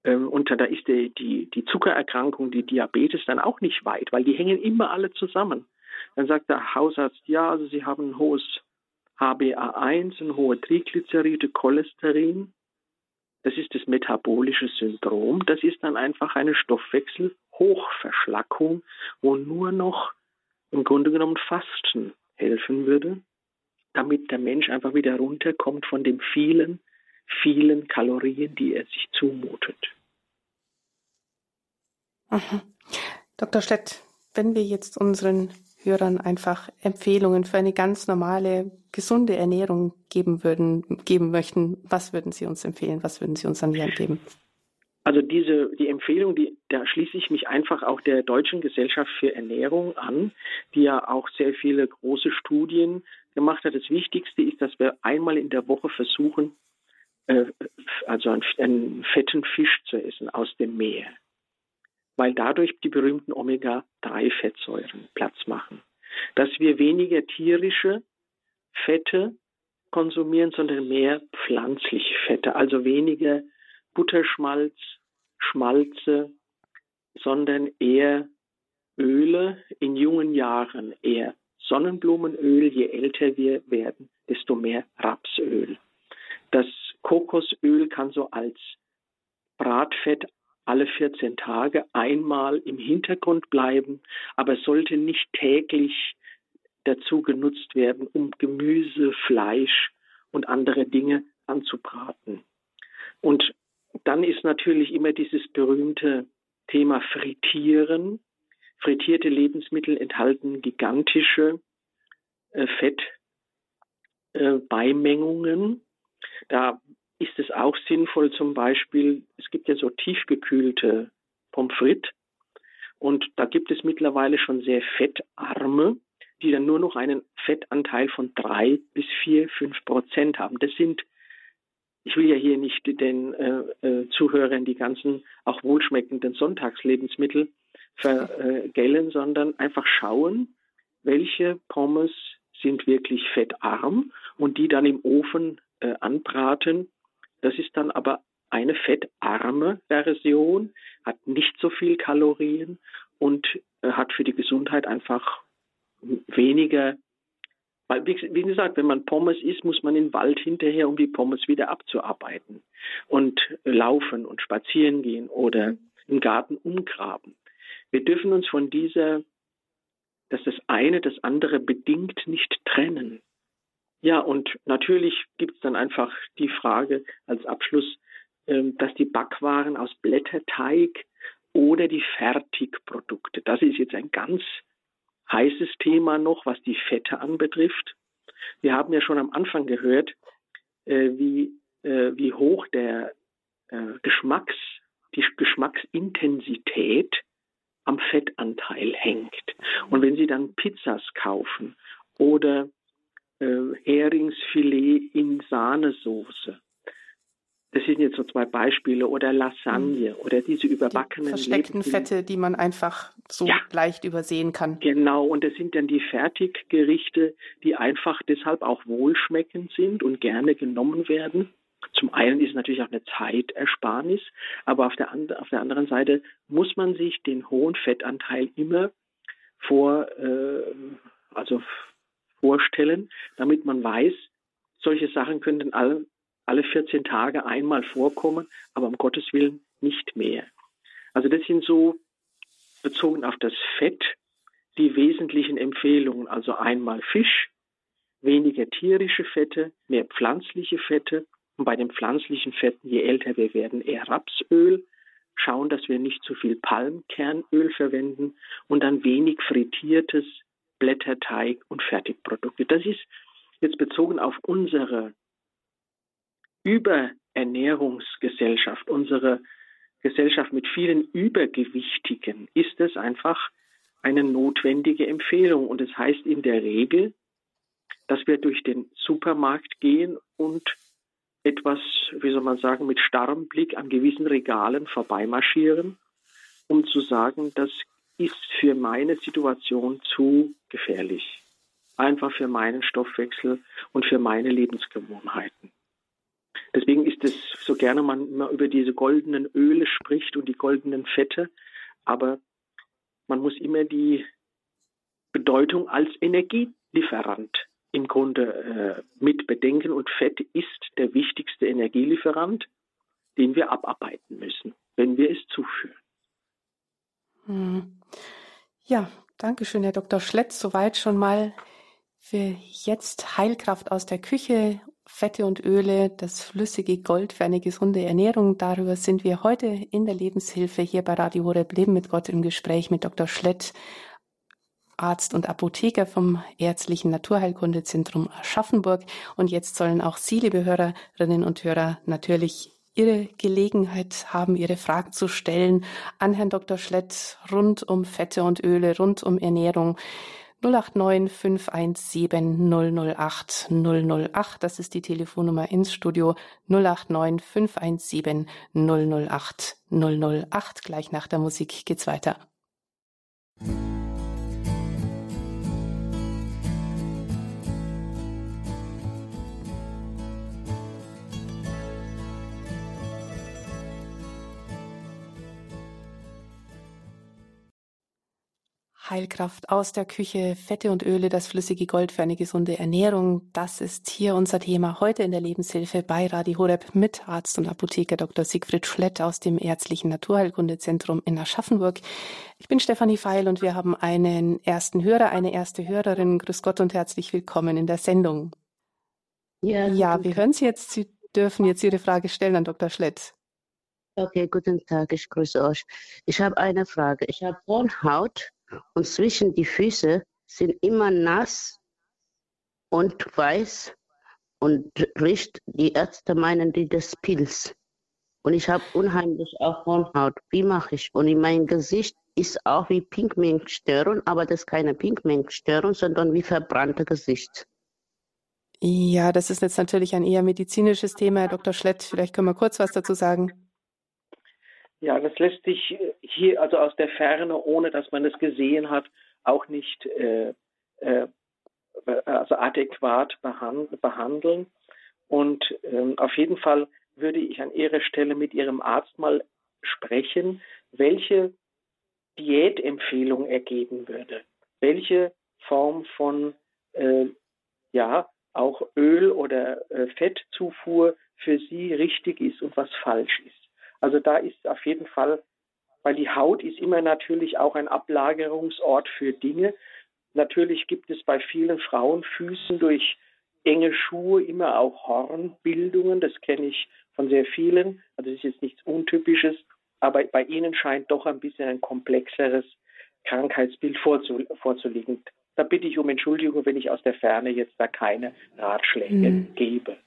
ähm, und da ist die, die, die Zuckererkrankung, die Diabetes dann auch nicht weit, weil die hängen immer alle zusammen. Dann sagt der Hausarzt, ja, also Sie haben ein hohes HbA1, ein hohe Triglyceride, Cholesterin. Das ist das metabolische Syndrom. Das ist dann einfach eine Stoffwechselhochverschlackung, wo nur noch im Grunde genommen Fasten helfen würde, damit der Mensch einfach wieder runterkommt von den vielen, vielen Kalorien, die er sich zumutet. Mhm. Dr. Stett, wenn wir jetzt unseren Hörern einfach Empfehlungen für eine ganz normale, gesunde Ernährung geben würden, geben möchten, was würden Sie uns empfehlen? Was würden Sie uns an die Hand geben? Also diese, die Empfehlung, die, da schließe ich mich einfach auch der Deutschen Gesellschaft für Ernährung an, die ja auch sehr viele große Studien gemacht hat. Das Wichtigste ist, dass wir einmal in der Woche versuchen, äh, also einen, einen fetten Fisch zu essen aus dem Meer weil dadurch die berühmten Omega-3-Fettsäuren Platz machen. Dass wir weniger tierische Fette konsumieren, sondern mehr pflanzliche Fette, also weniger Butterschmalz, Schmalze, sondern eher Öle in jungen Jahren, eher Sonnenblumenöl, je älter wir werden, desto mehr Rapsöl. Das Kokosöl kann so als Bratfett alle 14 Tage einmal im Hintergrund bleiben, aber sollte nicht täglich dazu genutzt werden, um Gemüse, Fleisch und andere Dinge anzubraten. Und dann ist natürlich immer dieses berühmte Thema Frittieren. Frittierte Lebensmittel enthalten gigantische äh, Fettbeimengungen. Äh, da ist es auch sinnvoll, zum Beispiel, es gibt ja so tiefgekühlte Pommes frites und da gibt es mittlerweile schon sehr fettarme, die dann nur noch einen Fettanteil von drei bis vier, fünf Prozent haben. Das sind, ich will ja hier nicht den äh, äh, Zuhörern die ganzen auch wohlschmeckenden Sonntagslebensmittel vergällen, sondern einfach schauen, welche Pommes sind wirklich fettarm und die dann im Ofen äh, anbraten das ist dann aber eine fettarme Version, hat nicht so viel Kalorien und äh, hat für die Gesundheit einfach weniger, weil wie gesagt, wenn man Pommes isst, muss man in den Wald hinterher, um die Pommes wieder abzuarbeiten und laufen und spazieren gehen oder im Garten umgraben. Wir dürfen uns von dieser, dass das eine das andere bedingt nicht trennen. Ja, und natürlich gibt es dann einfach die Frage als Abschluss, ähm, dass die Backwaren aus Blätterteig oder die Fertigprodukte, das ist jetzt ein ganz heißes Thema noch, was die Fette anbetrifft. Wir haben ja schon am Anfang gehört, äh, wie, äh, wie hoch der äh, Geschmacks, die Geschmacksintensität am Fettanteil hängt. Und wenn Sie dann Pizzas kaufen oder äh, Heringsfilet in Sahnesoße. Das sind jetzt so zwei Beispiele. Oder Lasagne mhm. oder diese überbackenen. Die versteckten Lebensmittel. Fette, die man einfach so ja. leicht übersehen kann. Genau, und das sind dann die Fertiggerichte, die einfach deshalb auch wohlschmeckend sind und gerne genommen werden. Zum einen ist es natürlich auch eine Zeitersparnis, aber auf der, auf der anderen Seite muss man sich den hohen Fettanteil immer vor, äh, also vorstellen, damit man weiß, solche Sachen könnten alle, alle 14 Tage einmal vorkommen, aber um Gottes Willen nicht mehr. Also das sind so bezogen auf das Fett die wesentlichen Empfehlungen. Also einmal Fisch, weniger tierische Fette, mehr pflanzliche Fette und bei den pflanzlichen Fetten, je älter wir werden, eher Rapsöl. Schauen, dass wir nicht zu viel Palmkernöl verwenden und dann wenig frittiertes, Blätterteig und Fertigprodukte. Das ist jetzt bezogen auf unsere Überernährungsgesellschaft, unsere Gesellschaft mit vielen Übergewichtigen, ist es einfach eine notwendige Empfehlung. Und es das heißt in der Regel, dass wir durch den Supermarkt gehen und etwas, wie soll man sagen, mit starrem Blick an gewissen Regalen vorbeimarschieren, um zu sagen, das ist für meine Situation zu gefährlich. Einfach für meinen Stoffwechsel und für meine Lebensgewohnheiten. Deswegen ist es so gerne man immer über diese goldenen Öle spricht und die goldenen Fette, aber man muss immer die Bedeutung als Energielieferant im Grunde äh, mit bedenken und Fett ist der wichtigste Energielieferant, den wir abarbeiten müssen, wenn wir es zuführen. Hm. Ja, danke schön, Herr Dr. Schletz. Soweit schon mal für jetzt Heilkraft aus der Küche, Fette und Öle, das flüssige Gold für eine gesunde Ernährung. Darüber sind wir heute in der Lebenshilfe hier bei Radio Horeb Leben mit Gott im Gespräch mit Dr. Schlett, Arzt und Apotheker vom Ärztlichen Naturheilkundezentrum Aschaffenburg. Und jetzt sollen auch Sie, liebe Hörerinnen und Hörer, natürlich Ihre Gelegenheit haben, Ihre Fragen zu stellen an Herrn Dr. Schlett rund um Fette und Öle, rund um Ernährung. 089 517 008 008. Das ist die Telefonnummer ins Studio 089 517 008 008. Gleich nach der Musik geht's weiter. Heilkraft aus der Küche, Fette und Öle, das flüssige Gold für eine gesunde Ernährung. Das ist hier unser Thema heute in der Lebenshilfe bei Radio Horeb mit Arzt und Apotheker Dr. Siegfried Schlett aus dem Ärztlichen Naturheilkundezentrum in Aschaffenburg. Ich bin Stefanie Feil und wir haben einen ersten Hörer, eine erste Hörerin. Grüß Gott und herzlich willkommen in der Sendung. Ja, ja wir hören Sie jetzt. Sie dürfen jetzt Ihre Frage stellen an Dr. Schlett. Okay, guten Tag, ich grüße euch. Ich habe eine Frage. Ich habe Hornhaut und zwischen die Füße sind immer nass und weiß und riecht, die Ärzte meinen, die das Pilz. Und ich habe unheimlich auch Hornhaut. Wie mache ich? Und in meinem Gesicht ist auch wie Pigmentstörung, aber das ist keine Pigmentstörung, sondern wie verbrannte Gesicht. Ja, das ist jetzt natürlich ein eher medizinisches Thema, Herr Dr. Schlett. Vielleicht können wir kurz was dazu sagen. Ja, das lässt sich hier also aus der Ferne, ohne dass man es gesehen hat, auch nicht äh, äh, also adäquat behand behandeln. Und ähm, auf jeden Fall würde ich an Ihrer Stelle mit Ihrem Arzt mal sprechen, welche Diätempfehlung er geben würde, welche Form von äh, ja auch Öl oder äh, Fettzufuhr für sie richtig ist und was falsch ist. Also da ist auf jeden Fall, weil die Haut ist immer natürlich auch ein Ablagerungsort für Dinge. Natürlich gibt es bei vielen Frauenfüßen durch enge Schuhe immer auch Hornbildungen. Das kenne ich von sehr vielen. Also das ist jetzt nichts Untypisches. Aber bei ihnen scheint doch ein bisschen ein komplexeres Krankheitsbild vorzulegen. Da bitte ich um Entschuldigung, wenn ich aus der Ferne jetzt da keine Ratschläge mhm. gebe.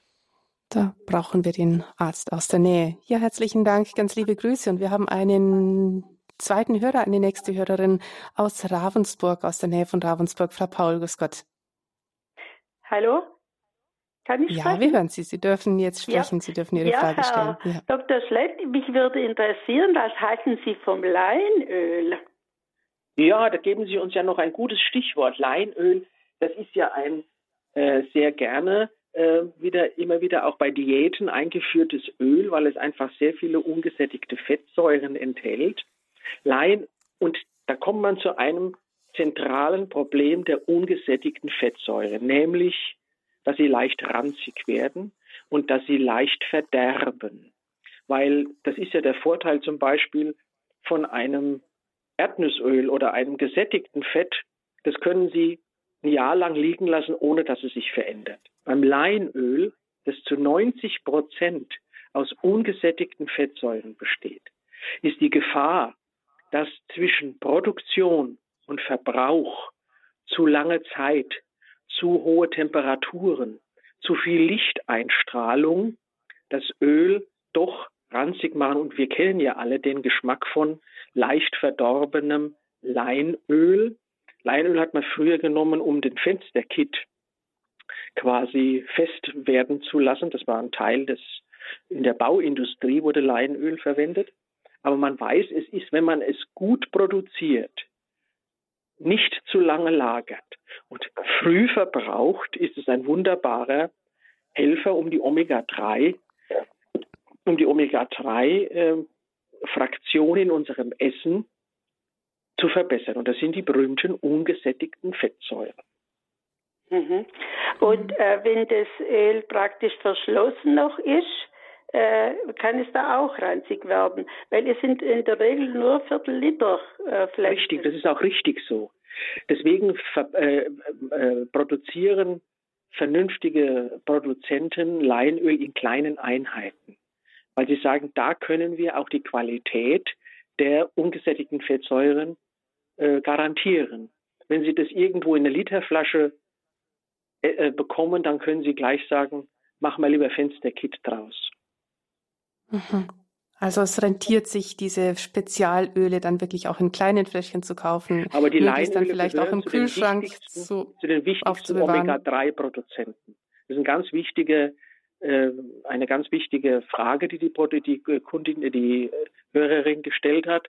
Da brauchen wir den Arzt aus der Nähe. Ja, herzlichen Dank, ganz liebe Grüße. Und wir haben einen zweiten Hörer, eine nächste Hörerin aus Ravensburg, aus der Nähe von Ravensburg. Frau Paul, grüß Gott. Hallo? Kann ich sprechen? Ja, wir hören Sie. Sie dürfen jetzt sprechen. Ja. Sie dürfen Ihre ja, Frage stellen. Ja. Dr. Schlett, mich würde interessieren, was halten Sie vom Leinöl? Ja, da geben Sie uns ja noch ein gutes Stichwort. Leinöl, das ist ja ein äh, sehr gerne äh, wieder immer wieder auch bei Diäten eingeführtes Öl, weil es einfach sehr viele ungesättigte Fettsäuren enthält. Lein und da kommt man zu einem zentralen Problem der ungesättigten Fettsäuren, nämlich, dass sie leicht ranzig werden und dass sie leicht verderben. Weil das ist ja der Vorteil zum Beispiel von einem Erdnussöl oder einem gesättigten Fett. Das können Sie ein Jahr lang liegen lassen, ohne dass es sich verändert. Beim Leinöl, das zu 90 Prozent aus ungesättigten Fettsäuren besteht, ist die Gefahr, dass zwischen Produktion und Verbrauch zu lange Zeit, zu hohe Temperaturen, zu viel Lichteinstrahlung das Öl doch ranzig machen. Und wir kennen ja alle den Geschmack von leicht verdorbenem Leinöl. Leinöl hat man früher genommen, um den Fensterkit quasi fest werden zu lassen. Das war ein Teil des, in der Bauindustrie wurde Leinöl verwendet. Aber man weiß, es ist, wenn man es gut produziert, nicht zu lange lagert und früh verbraucht, ist es ein wunderbarer Helfer, um die Omega-3, um die Omega-3 äh, Fraktion in unserem Essen zu verbessern. Und das sind die berühmten ungesättigten Fettsäuren. Mhm. Und äh, wenn das Öl praktisch verschlossen noch ist, äh, kann es da auch ranzig werden, weil es sind in der Regel nur Viertel Liter äh, Flächen. Richtig, das ist auch richtig so. Deswegen äh, äh, produzieren vernünftige Produzenten Leinöl in kleinen Einheiten, weil sie sagen, da können wir auch die Qualität der ungesättigten Fettsäuren äh, garantieren. Wenn Sie das irgendwo in eine Literflasche äh, äh, bekommen, dann können Sie gleich sagen, mach mal lieber Fensterkit draus. Mhm. Also es rentiert sich, diese Spezialöle dann wirklich auch in kleinen Fläschchen zu kaufen. Aber die Leinöle dann vielleicht auch im zu Kühlschrank zu, zu den wichtigsten Omega-3-Produzenten. Das ist eine ganz wichtige, äh, eine ganz wichtige Frage, die die, die Kundin, die Hörerin gestellt hat.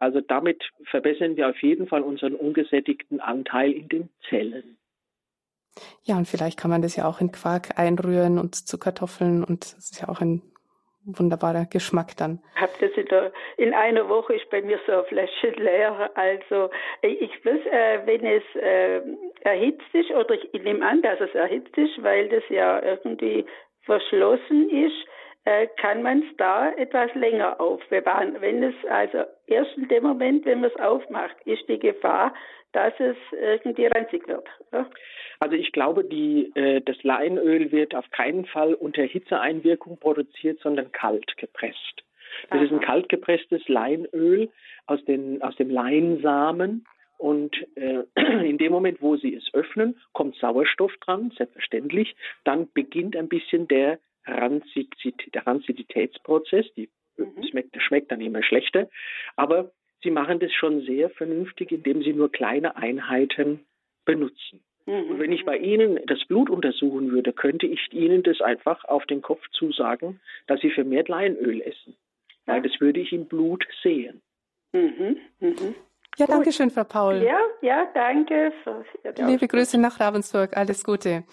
Also damit verbessern wir auf jeden Fall unseren ungesättigten Anteil in den Zellen. Ja, und vielleicht kann man das ja auch in Quark einrühren und zu Kartoffeln und das ist ja auch ein wunderbarer Geschmack dann. Habt das in, der, in einer Woche ist bei mir so eine Flasche leer. Also ich weiß, äh, wenn es äh, erhitzt ist, oder ich, ich nehme an, dass es erhitzt ist, weil das ja irgendwie verschlossen ist, kann man es da etwas länger aufbewahren. Wenn es also erst in dem Moment, wenn man es aufmacht, ist die Gefahr, dass es irgendwie ranzig wird. Ja? Also ich glaube, die, äh, das Leinöl wird auf keinen Fall unter Hitzeeinwirkung produziert, sondern kalt gepresst. Das Aha. ist ein kalt gepresstes Leinöl aus, den, aus dem Leinsamen. Und äh, in dem Moment, wo Sie es öffnen, kommt Sauerstoff dran, selbstverständlich. Dann beginnt ein bisschen der Ranzidität, der Ranziditätsprozess. Die mhm. schmeckt, schmeckt dann immer schlechter. Aber sie machen das schon sehr vernünftig, indem sie nur kleine Einheiten benutzen. Mhm. Und wenn ich bei Ihnen das Blut untersuchen würde, könnte ich Ihnen das einfach auf den Kopf zusagen, dass Sie vermehrt Leinöl essen. Ja. Weil das würde ich im Blut sehen. Mhm. Mhm. Ja, danke schön, Frau Paul. Ja, ja, danke. Liebe Grüße nach Ravensburg. Alles Gute.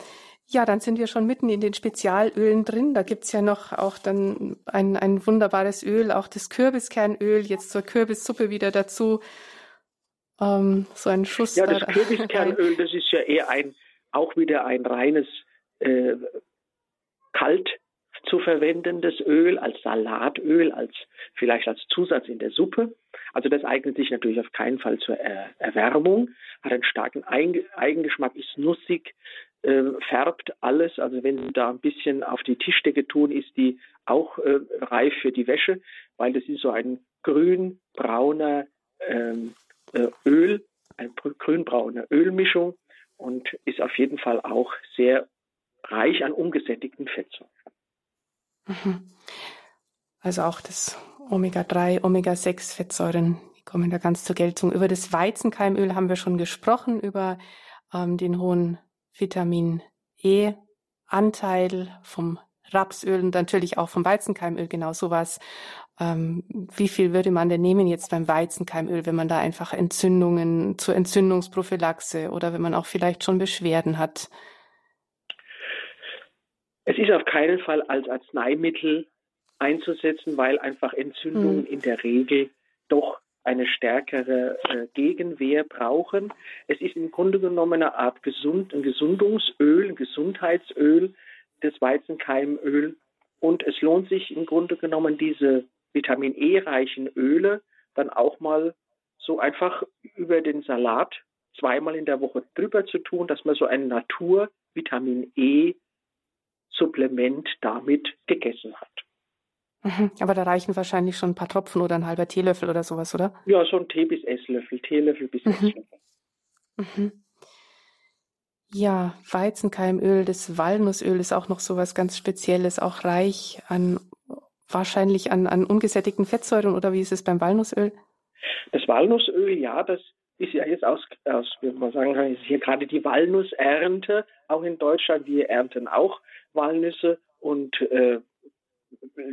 Ja, dann sind wir schon mitten in den Spezialölen drin. Da gibt's ja noch auch dann ein, ein wunderbares Öl, auch das Kürbiskernöl, jetzt zur Kürbissuppe wieder dazu. ähm, so ein Schuss. Ja, das Kürbiskernöl, das ist ja eher ein, auch wieder ein reines äh, kalt zu verwendendes Öl, als Salatöl, als vielleicht als Zusatz in der Suppe. Also das eignet sich natürlich auf keinen Fall zur er Erwärmung, hat einen starken Eigengeschmack, ist nussig, äh, färbt alles. Also wenn da ein bisschen auf die Tischdecke tun, ist die auch äh, reif für die Wäsche, weil das ist so ein grün-brauner ähm, äh, Öl, eine grün-braune Ölmischung und ist auf jeden Fall auch sehr reich an ungesättigten Fettsäuren. Mhm. Also auch das Omega-3, Omega-6-Fettsäuren, die kommen da ganz zur Geltung. Über das Weizenkeimöl haben wir schon gesprochen, über ähm, den hohen Vitamin E-Anteil vom Rapsöl und natürlich auch vom Weizenkeimöl, genau sowas. Ähm, wie viel würde man denn nehmen jetzt beim Weizenkeimöl, wenn man da einfach Entzündungen zur Entzündungsprophylaxe oder wenn man auch vielleicht schon Beschwerden hat? Es ist auf keinen Fall als Arzneimittel einzusetzen, weil einfach Entzündungen mhm. in der Regel doch eine stärkere äh, Gegenwehr brauchen. Es ist im Grunde genommen eine Art gesund, ein Gesundungsöl, ein Gesundheitsöl, das Weizenkeimöl. Und es lohnt sich im Grunde genommen, diese Vitamin E-reichen Öle dann auch mal so einfach über den Salat zweimal in der Woche drüber zu tun, dass man so ein Natur-Vitamin E Supplement damit gegessen hat. Mhm, aber da reichen wahrscheinlich schon ein paar Tropfen oder ein halber Teelöffel oder sowas, oder? Ja, so ein Tee bis Esslöffel, Teelöffel bis mhm. Esslöffel. Mhm. Ja, Weizenkeimöl, das Walnussöl ist auch noch sowas ganz Spezielles, auch reich an wahrscheinlich an, an ungesättigten Fettsäuren oder wie ist es beim Walnussöl? Das Walnussöl, ja, das ist ja jetzt aus, aus wie man sagen kann, ist hier gerade die Walnussernte, auch in Deutschland. Wir ernten auch Walnüsse und äh,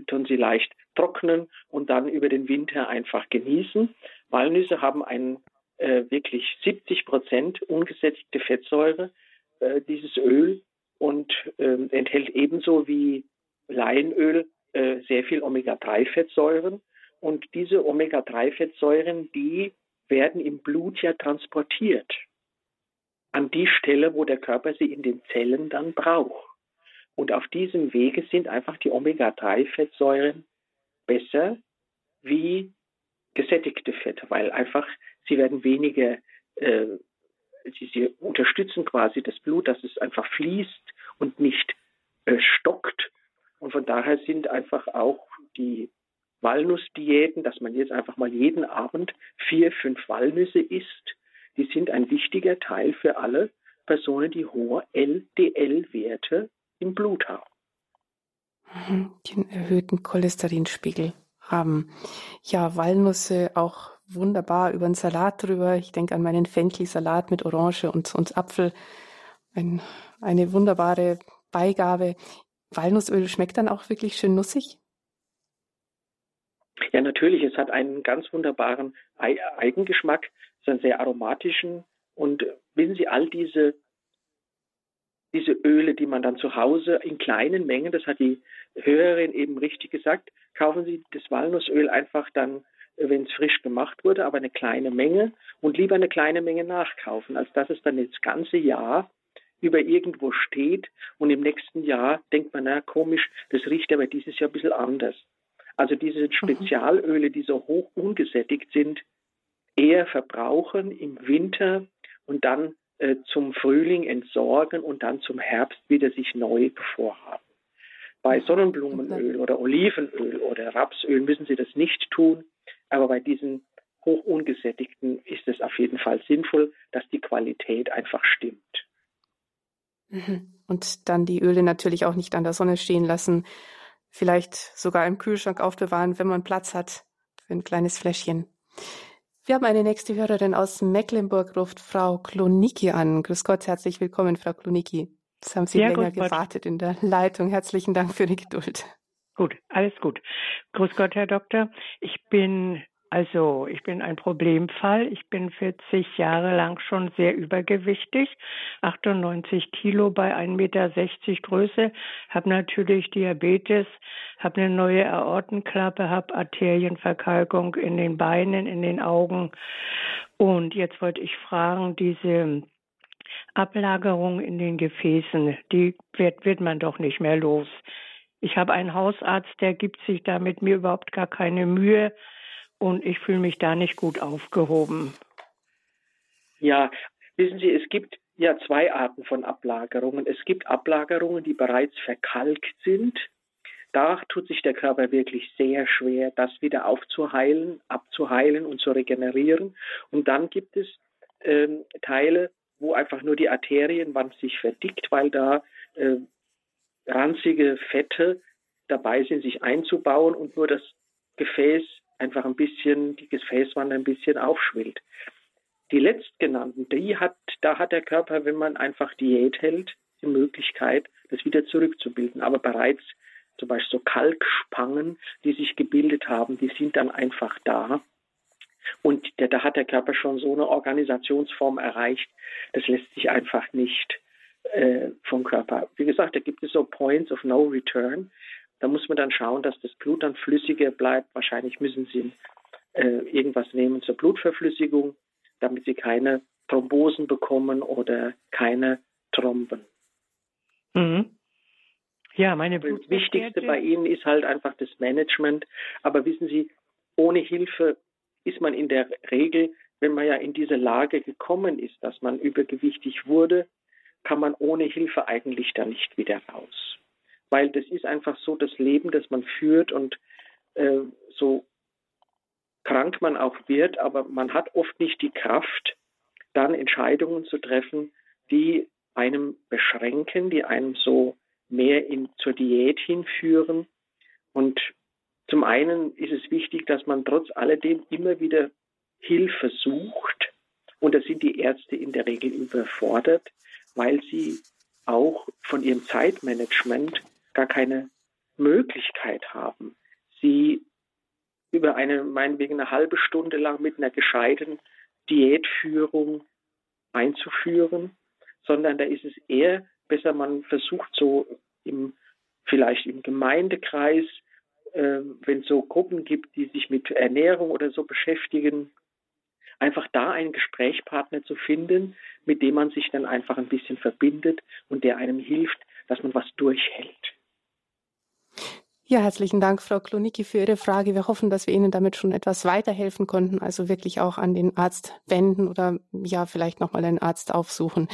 tun sie leicht trocknen und dann über den Winter einfach genießen. Walnüsse haben ein äh, wirklich 70 Prozent ungesättigte Fettsäure, äh, dieses Öl, und äh, enthält ebenso wie Leinöl äh, sehr viel Omega-3-Fettsäuren. Und diese Omega-3-Fettsäuren, die werden im Blut ja transportiert an die Stelle, wo der Körper sie in den Zellen dann braucht. Und auf diesem Wege sind einfach die Omega-3-Fettsäuren besser wie gesättigte Fette, weil einfach sie werden weniger, äh, sie, sie, unterstützen quasi das Blut, dass es einfach fließt und nicht äh, stockt. Und von daher sind einfach auch die Walnussdiäten, dass man jetzt einfach mal jeden Abend vier, fünf Walnüsse isst, die sind ein wichtiger Teil für alle Personen, die hohe LDL-Werte im Blut haben. Den erhöhten Cholesterinspiegel haben. Ja, Walnüsse auch wunderbar über einen Salat drüber. Ich denke an meinen Fenchelsalat mit Orange und, und Apfel. Ein, eine wunderbare Beigabe. Walnussöl schmeckt dann auch wirklich schön nussig? Ja, natürlich. Es hat einen ganz wunderbaren Eigengeschmack. Es ist einen sehr aromatischen. Und wissen Sie, all diese diese Öle, die man dann zu Hause in kleinen Mengen, das hat die Hörerin eben richtig gesagt, kaufen Sie das Walnussöl einfach dann, wenn es frisch gemacht wurde, aber eine kleine Menge und lieber eine kleine Menge nachkaufen, als dass es dann das ganze Jahr über irgendwo steht und im nächsten Jahr denkt man, na komisch, das riecht aber dieses Jahr ein bisschen anders. Also diese mhm. Spezialöle, die so hoch ungesättigt sind, eher verbrauchen im Winter und dann äh, zum Frühling entsorgen und dann zum Herbst wieder sich neu bevorhaben. Bei Sonnenblumenöl oder Olivenöl oder Rapsöl müssen Sie das nicht tun, aber bei diesen hoch ungesättigten ist es auf jeden Fall sinnvoll, dass die Qualität einfach stimmt. Mhm. Und dann die Öle natürlich auch nicht an der Sonne stehen lassen, vielleicht sogar im Kühlschrank aufbewahren, wenn man Platz hat für ein kleines Fläschchen. Wir haben eine nächste Hörerin aus Mecklenburg, ruft Frau Klonicki an. Grüß Gott, herzlich willkommen, Frau Klonicki. Jetzt haben Sie ja, länger gewartet in der Leitung. Herzlichen Dank für die Geduld. Gut, alles gut. Grüß Gott, Herr Doktor. Ich bin also ich bin ein Problemfall. Ich bin 40 Jahre lang schon sehr übergewichtig, 98 Kilo bei 1,60 Meter Größe, habe natürlich Diabetes, habe eine neue Aortenklappe, habe Arterienverkalkung in den Beinen, in den Augen Und jetzt wollte ich fragen, diese Ablagerung in den Gefäßen, die wird, wird man doch nicht mehr los. Ich habe einen Hausarzt, der gibt sich da mit mir überhaupt gar keine Mühe und ich fühle mich da nicht gut aufgehoben. Ja, wissen Sie, es gibt ja zwei Arten von Ablagerungen. Es gibt Ablagerungen, die bereits verkalkt sind. Da tut sich der Körper wirklich sehr schwer, das wieder aufzuheilen, abzuheilen und zu regenerieren. Und dann gibt es ähm, Teile, wo einfach nur die Arterienwand sich verdickt, weil da äh, ranzige Fette dabei sind, sich einzubauen und nur das Gefäß einfach ein bisschen, die Gefäßwand ein bisschen aufschwillt. Die letztgenannten, die hat, da hat der Körper, wenn man einfach Diät hält, die Möglichkeit, das wieder zurückzubilden. Aber bereits zum Beispiel so Kalkspangen, die sich gebildet haben, die sind dann einfach da. Und der, da hat der Körper schon so eine Organisationsform erreicht, das lässt sich einfach nicht äh, vom Körper. Wie gesagt, da gibt es so Points of No Return. Da muss man dann schauen, dass das Blut dann flüssiger bleibt. Wahrscheinlich müssen sie äh, irgendwas nehmen zur Blutverflüssigung, damit sie keine Thrombosen bekommen oder keine Thromben. Mhm. Ja, meine Das Wichtigste bei Ihnen ist halt einfach das Management. Aber wissen Sie, ohne Hilfe ist man in der Regel, wenn man ja in diese Lage gekommen ist, dass man übergewichtig wurde, kann man ohne Hilfe eigentlich da nicht wieder raus. Weil das ist einfach so das Leben, das man führt und äh, so krank man auch wird, aber man hat oft nicht die Kraft, dann Entscheidungen zu treffen, die einem beschränken, die einem so mehr in, zur Diät hinführen. Und zum einen ist es wichtig, dass man trotz alledem immer wieder Hilfe sucht. Und da sind die Ärzte in der Regel überfordert, weil sie auch von ihrem Zeitmanagement gar keine Möglichkeit haben, sie über eine, meinetwegen eine halbe Stunde lang mit einer gescheiten Diätführung einzuführen, sondern da ist es eher besser, man versucht so im, vielleicht im Gemeindekreis, äh, wenn es so Gruppen gibt, die sich mit Ernährung oder so beschäftigen, einfach da einen Gesprächspartner zu finden, mit dem man sich dann einfach ein bisschen verbindet und der einem hilft, dass man was durchhält. Ja, herzlichen Dank, Frau Klonicki, für Ihre Frage. Wir hoffen, dass wir Ihnen damit schon etwas weiterhelfen konnten, also wirklich auch an den Arzt wenden oder ja, vielleicht nochmal einen Arzt aufsuchen,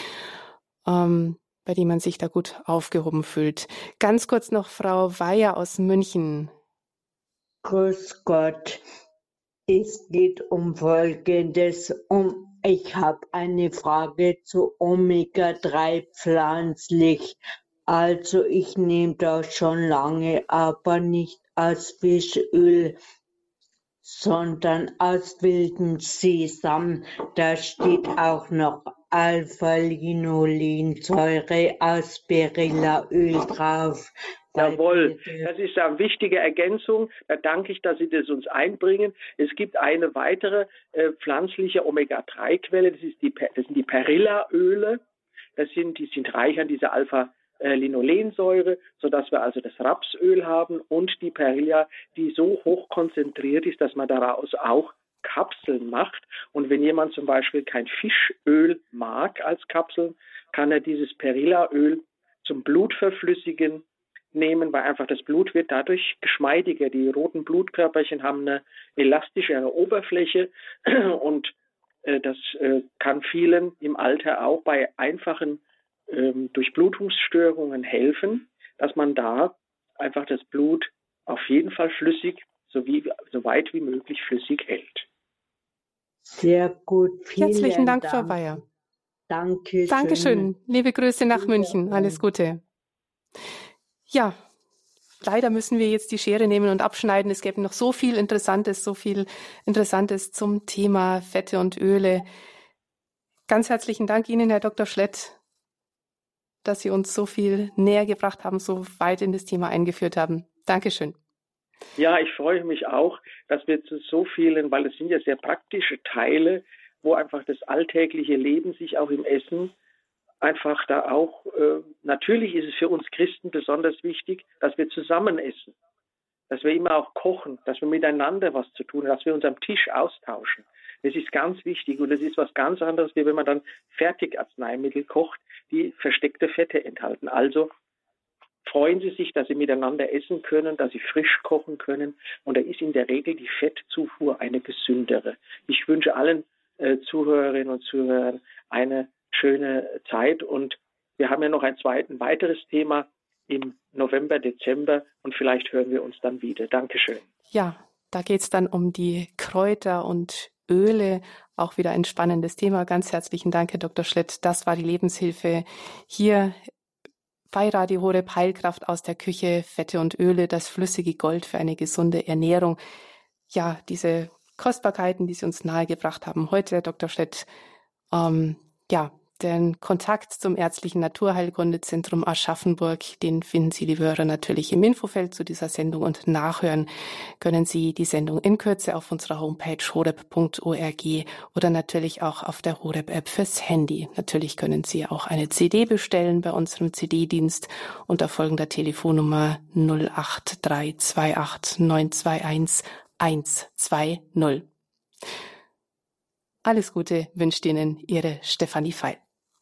ähm, bei dem man sich da gut aufgehoben fühlt. Ganz kurz noch Frau Weyer aus München. Grüß Gott. Es geht um Folgendes. Um, ich habe eine Frage zu Omega-3 pflanzlich. Also ich nehme das schon lange, aber nicht als Fischöl, sondern aus wilden Sesam. Da steht auch noch Alpha-Linolensäure aus Berillaöl drauf. Jawohl, das ist eine wichtige Ergänzung. Da danke ich, dass Sie das uns einbringen. Es gibt eine weitere äh, pflanzliche Omega-3-Quelle, das, ist die, das sind die Perilla-Öle. Das sind, die sind reich an dieser Alpha-Linolensäure, sodass wir also das Rapsöl haben und die Perilla, die so hoch konzentriert ist, dass man daraus auch Kapseln macht. Und wenn jemand zum Beispiel kein Fischöl mag als Kapseln, kann er dieses Perilla-Öl zum Blutverflüssigen nehmen, weil einfach das Blut wird dadurch geschmeidiger. Die roten Blutkörperchen haben eine elastischere Oberfläche und äh, das äh, kann vielen im Alter auch bei einfachen ähm, Durchblutungsstörungen helfen, dass man da einfach das Blut auf jeden Fall flüssig, so, wie, so weit wie möglich flüssig hält. Sehr gut. Vielen Herzlichen Dank, Dank, Frau Bayer. Danke. Dankeschön. Liebe Grüße nach München. Alles Gute. Ja, leider müssen wir jetzt die Schere nehmen und abschneiden. Es gäbe noch so viel Interessantes, so viel Interessantes zum Thema Fette und Öle. Ganz herzlichen Dank Ihnen, Herr Dr. Schlett, dass Sie uns so viel näher gebracht haben, so weit in das Thema eingeführt haben. Dankeschön. Ja, ich freue mich auch, dass wir zu so vielen, weil es sind ja sehr praktische Teile, wo einfach das alltägliche Leben sich auch im Essen einfach da auch, äh, natürlich ist es für uns Christen besonders wichtig, dass wir zusammen essen. dass wir immer auch kochen, dass wir miteinander was zu tun haben, dass wir uns am Tisch austauschen. Das ist ganz wichtig und das ist was ganz anderes, wie wenn man dann Fertigarzneimittel kocht, die versteckte Fette enthalten. Also freuen Sie sich, dass Sie miteinander essen können, dass Sie frisch kochen können und da ist in der Regel die Fettzufuhr eine gesündere. Ich wünsche allen äh, Zuhörerinnen und Zuhörern eine schöne Zeit und wir haben ja noch ein zweites, weiteres Thema im November, Dezember und vielleicht hören wir uns dann wieder. Dankeschön. Ja, da geht es dann um die Kräuter und Öle. Auch wieder ein spannendes Thema. Ganz herzlichen Dank, Herr Dr. Schlitt. Das war die Lebenshilfe hier bei Radio Horeb Heilkraft aus der Küche, Fette und Öle, das flüssige Gold für eine gesunde Ernährung. Ja, diese Kostbarkeiten, die Sie uns nahegebracht haben heute, Herr Dr. Schlitt, ähm, ja, den Kontakt zum ärztlichen Naturheilkundezentrum Aschaffenburg, den finden Sie, liebe Hörer, natürlich im Infofeld zu dieser Sendung und nachhören können Sie die Sendung in Kürze auf unserer Homepage horeb.org oder natürlich auch auf der Horeb-App fürs Handy. Natürlich können Sie auch eine CD bestellen bei unserem CD-Dienst unter folgender Telefonnummer 08328 921 120. Alles Gute wünscht Ihnen Ihre Stefanie Feil.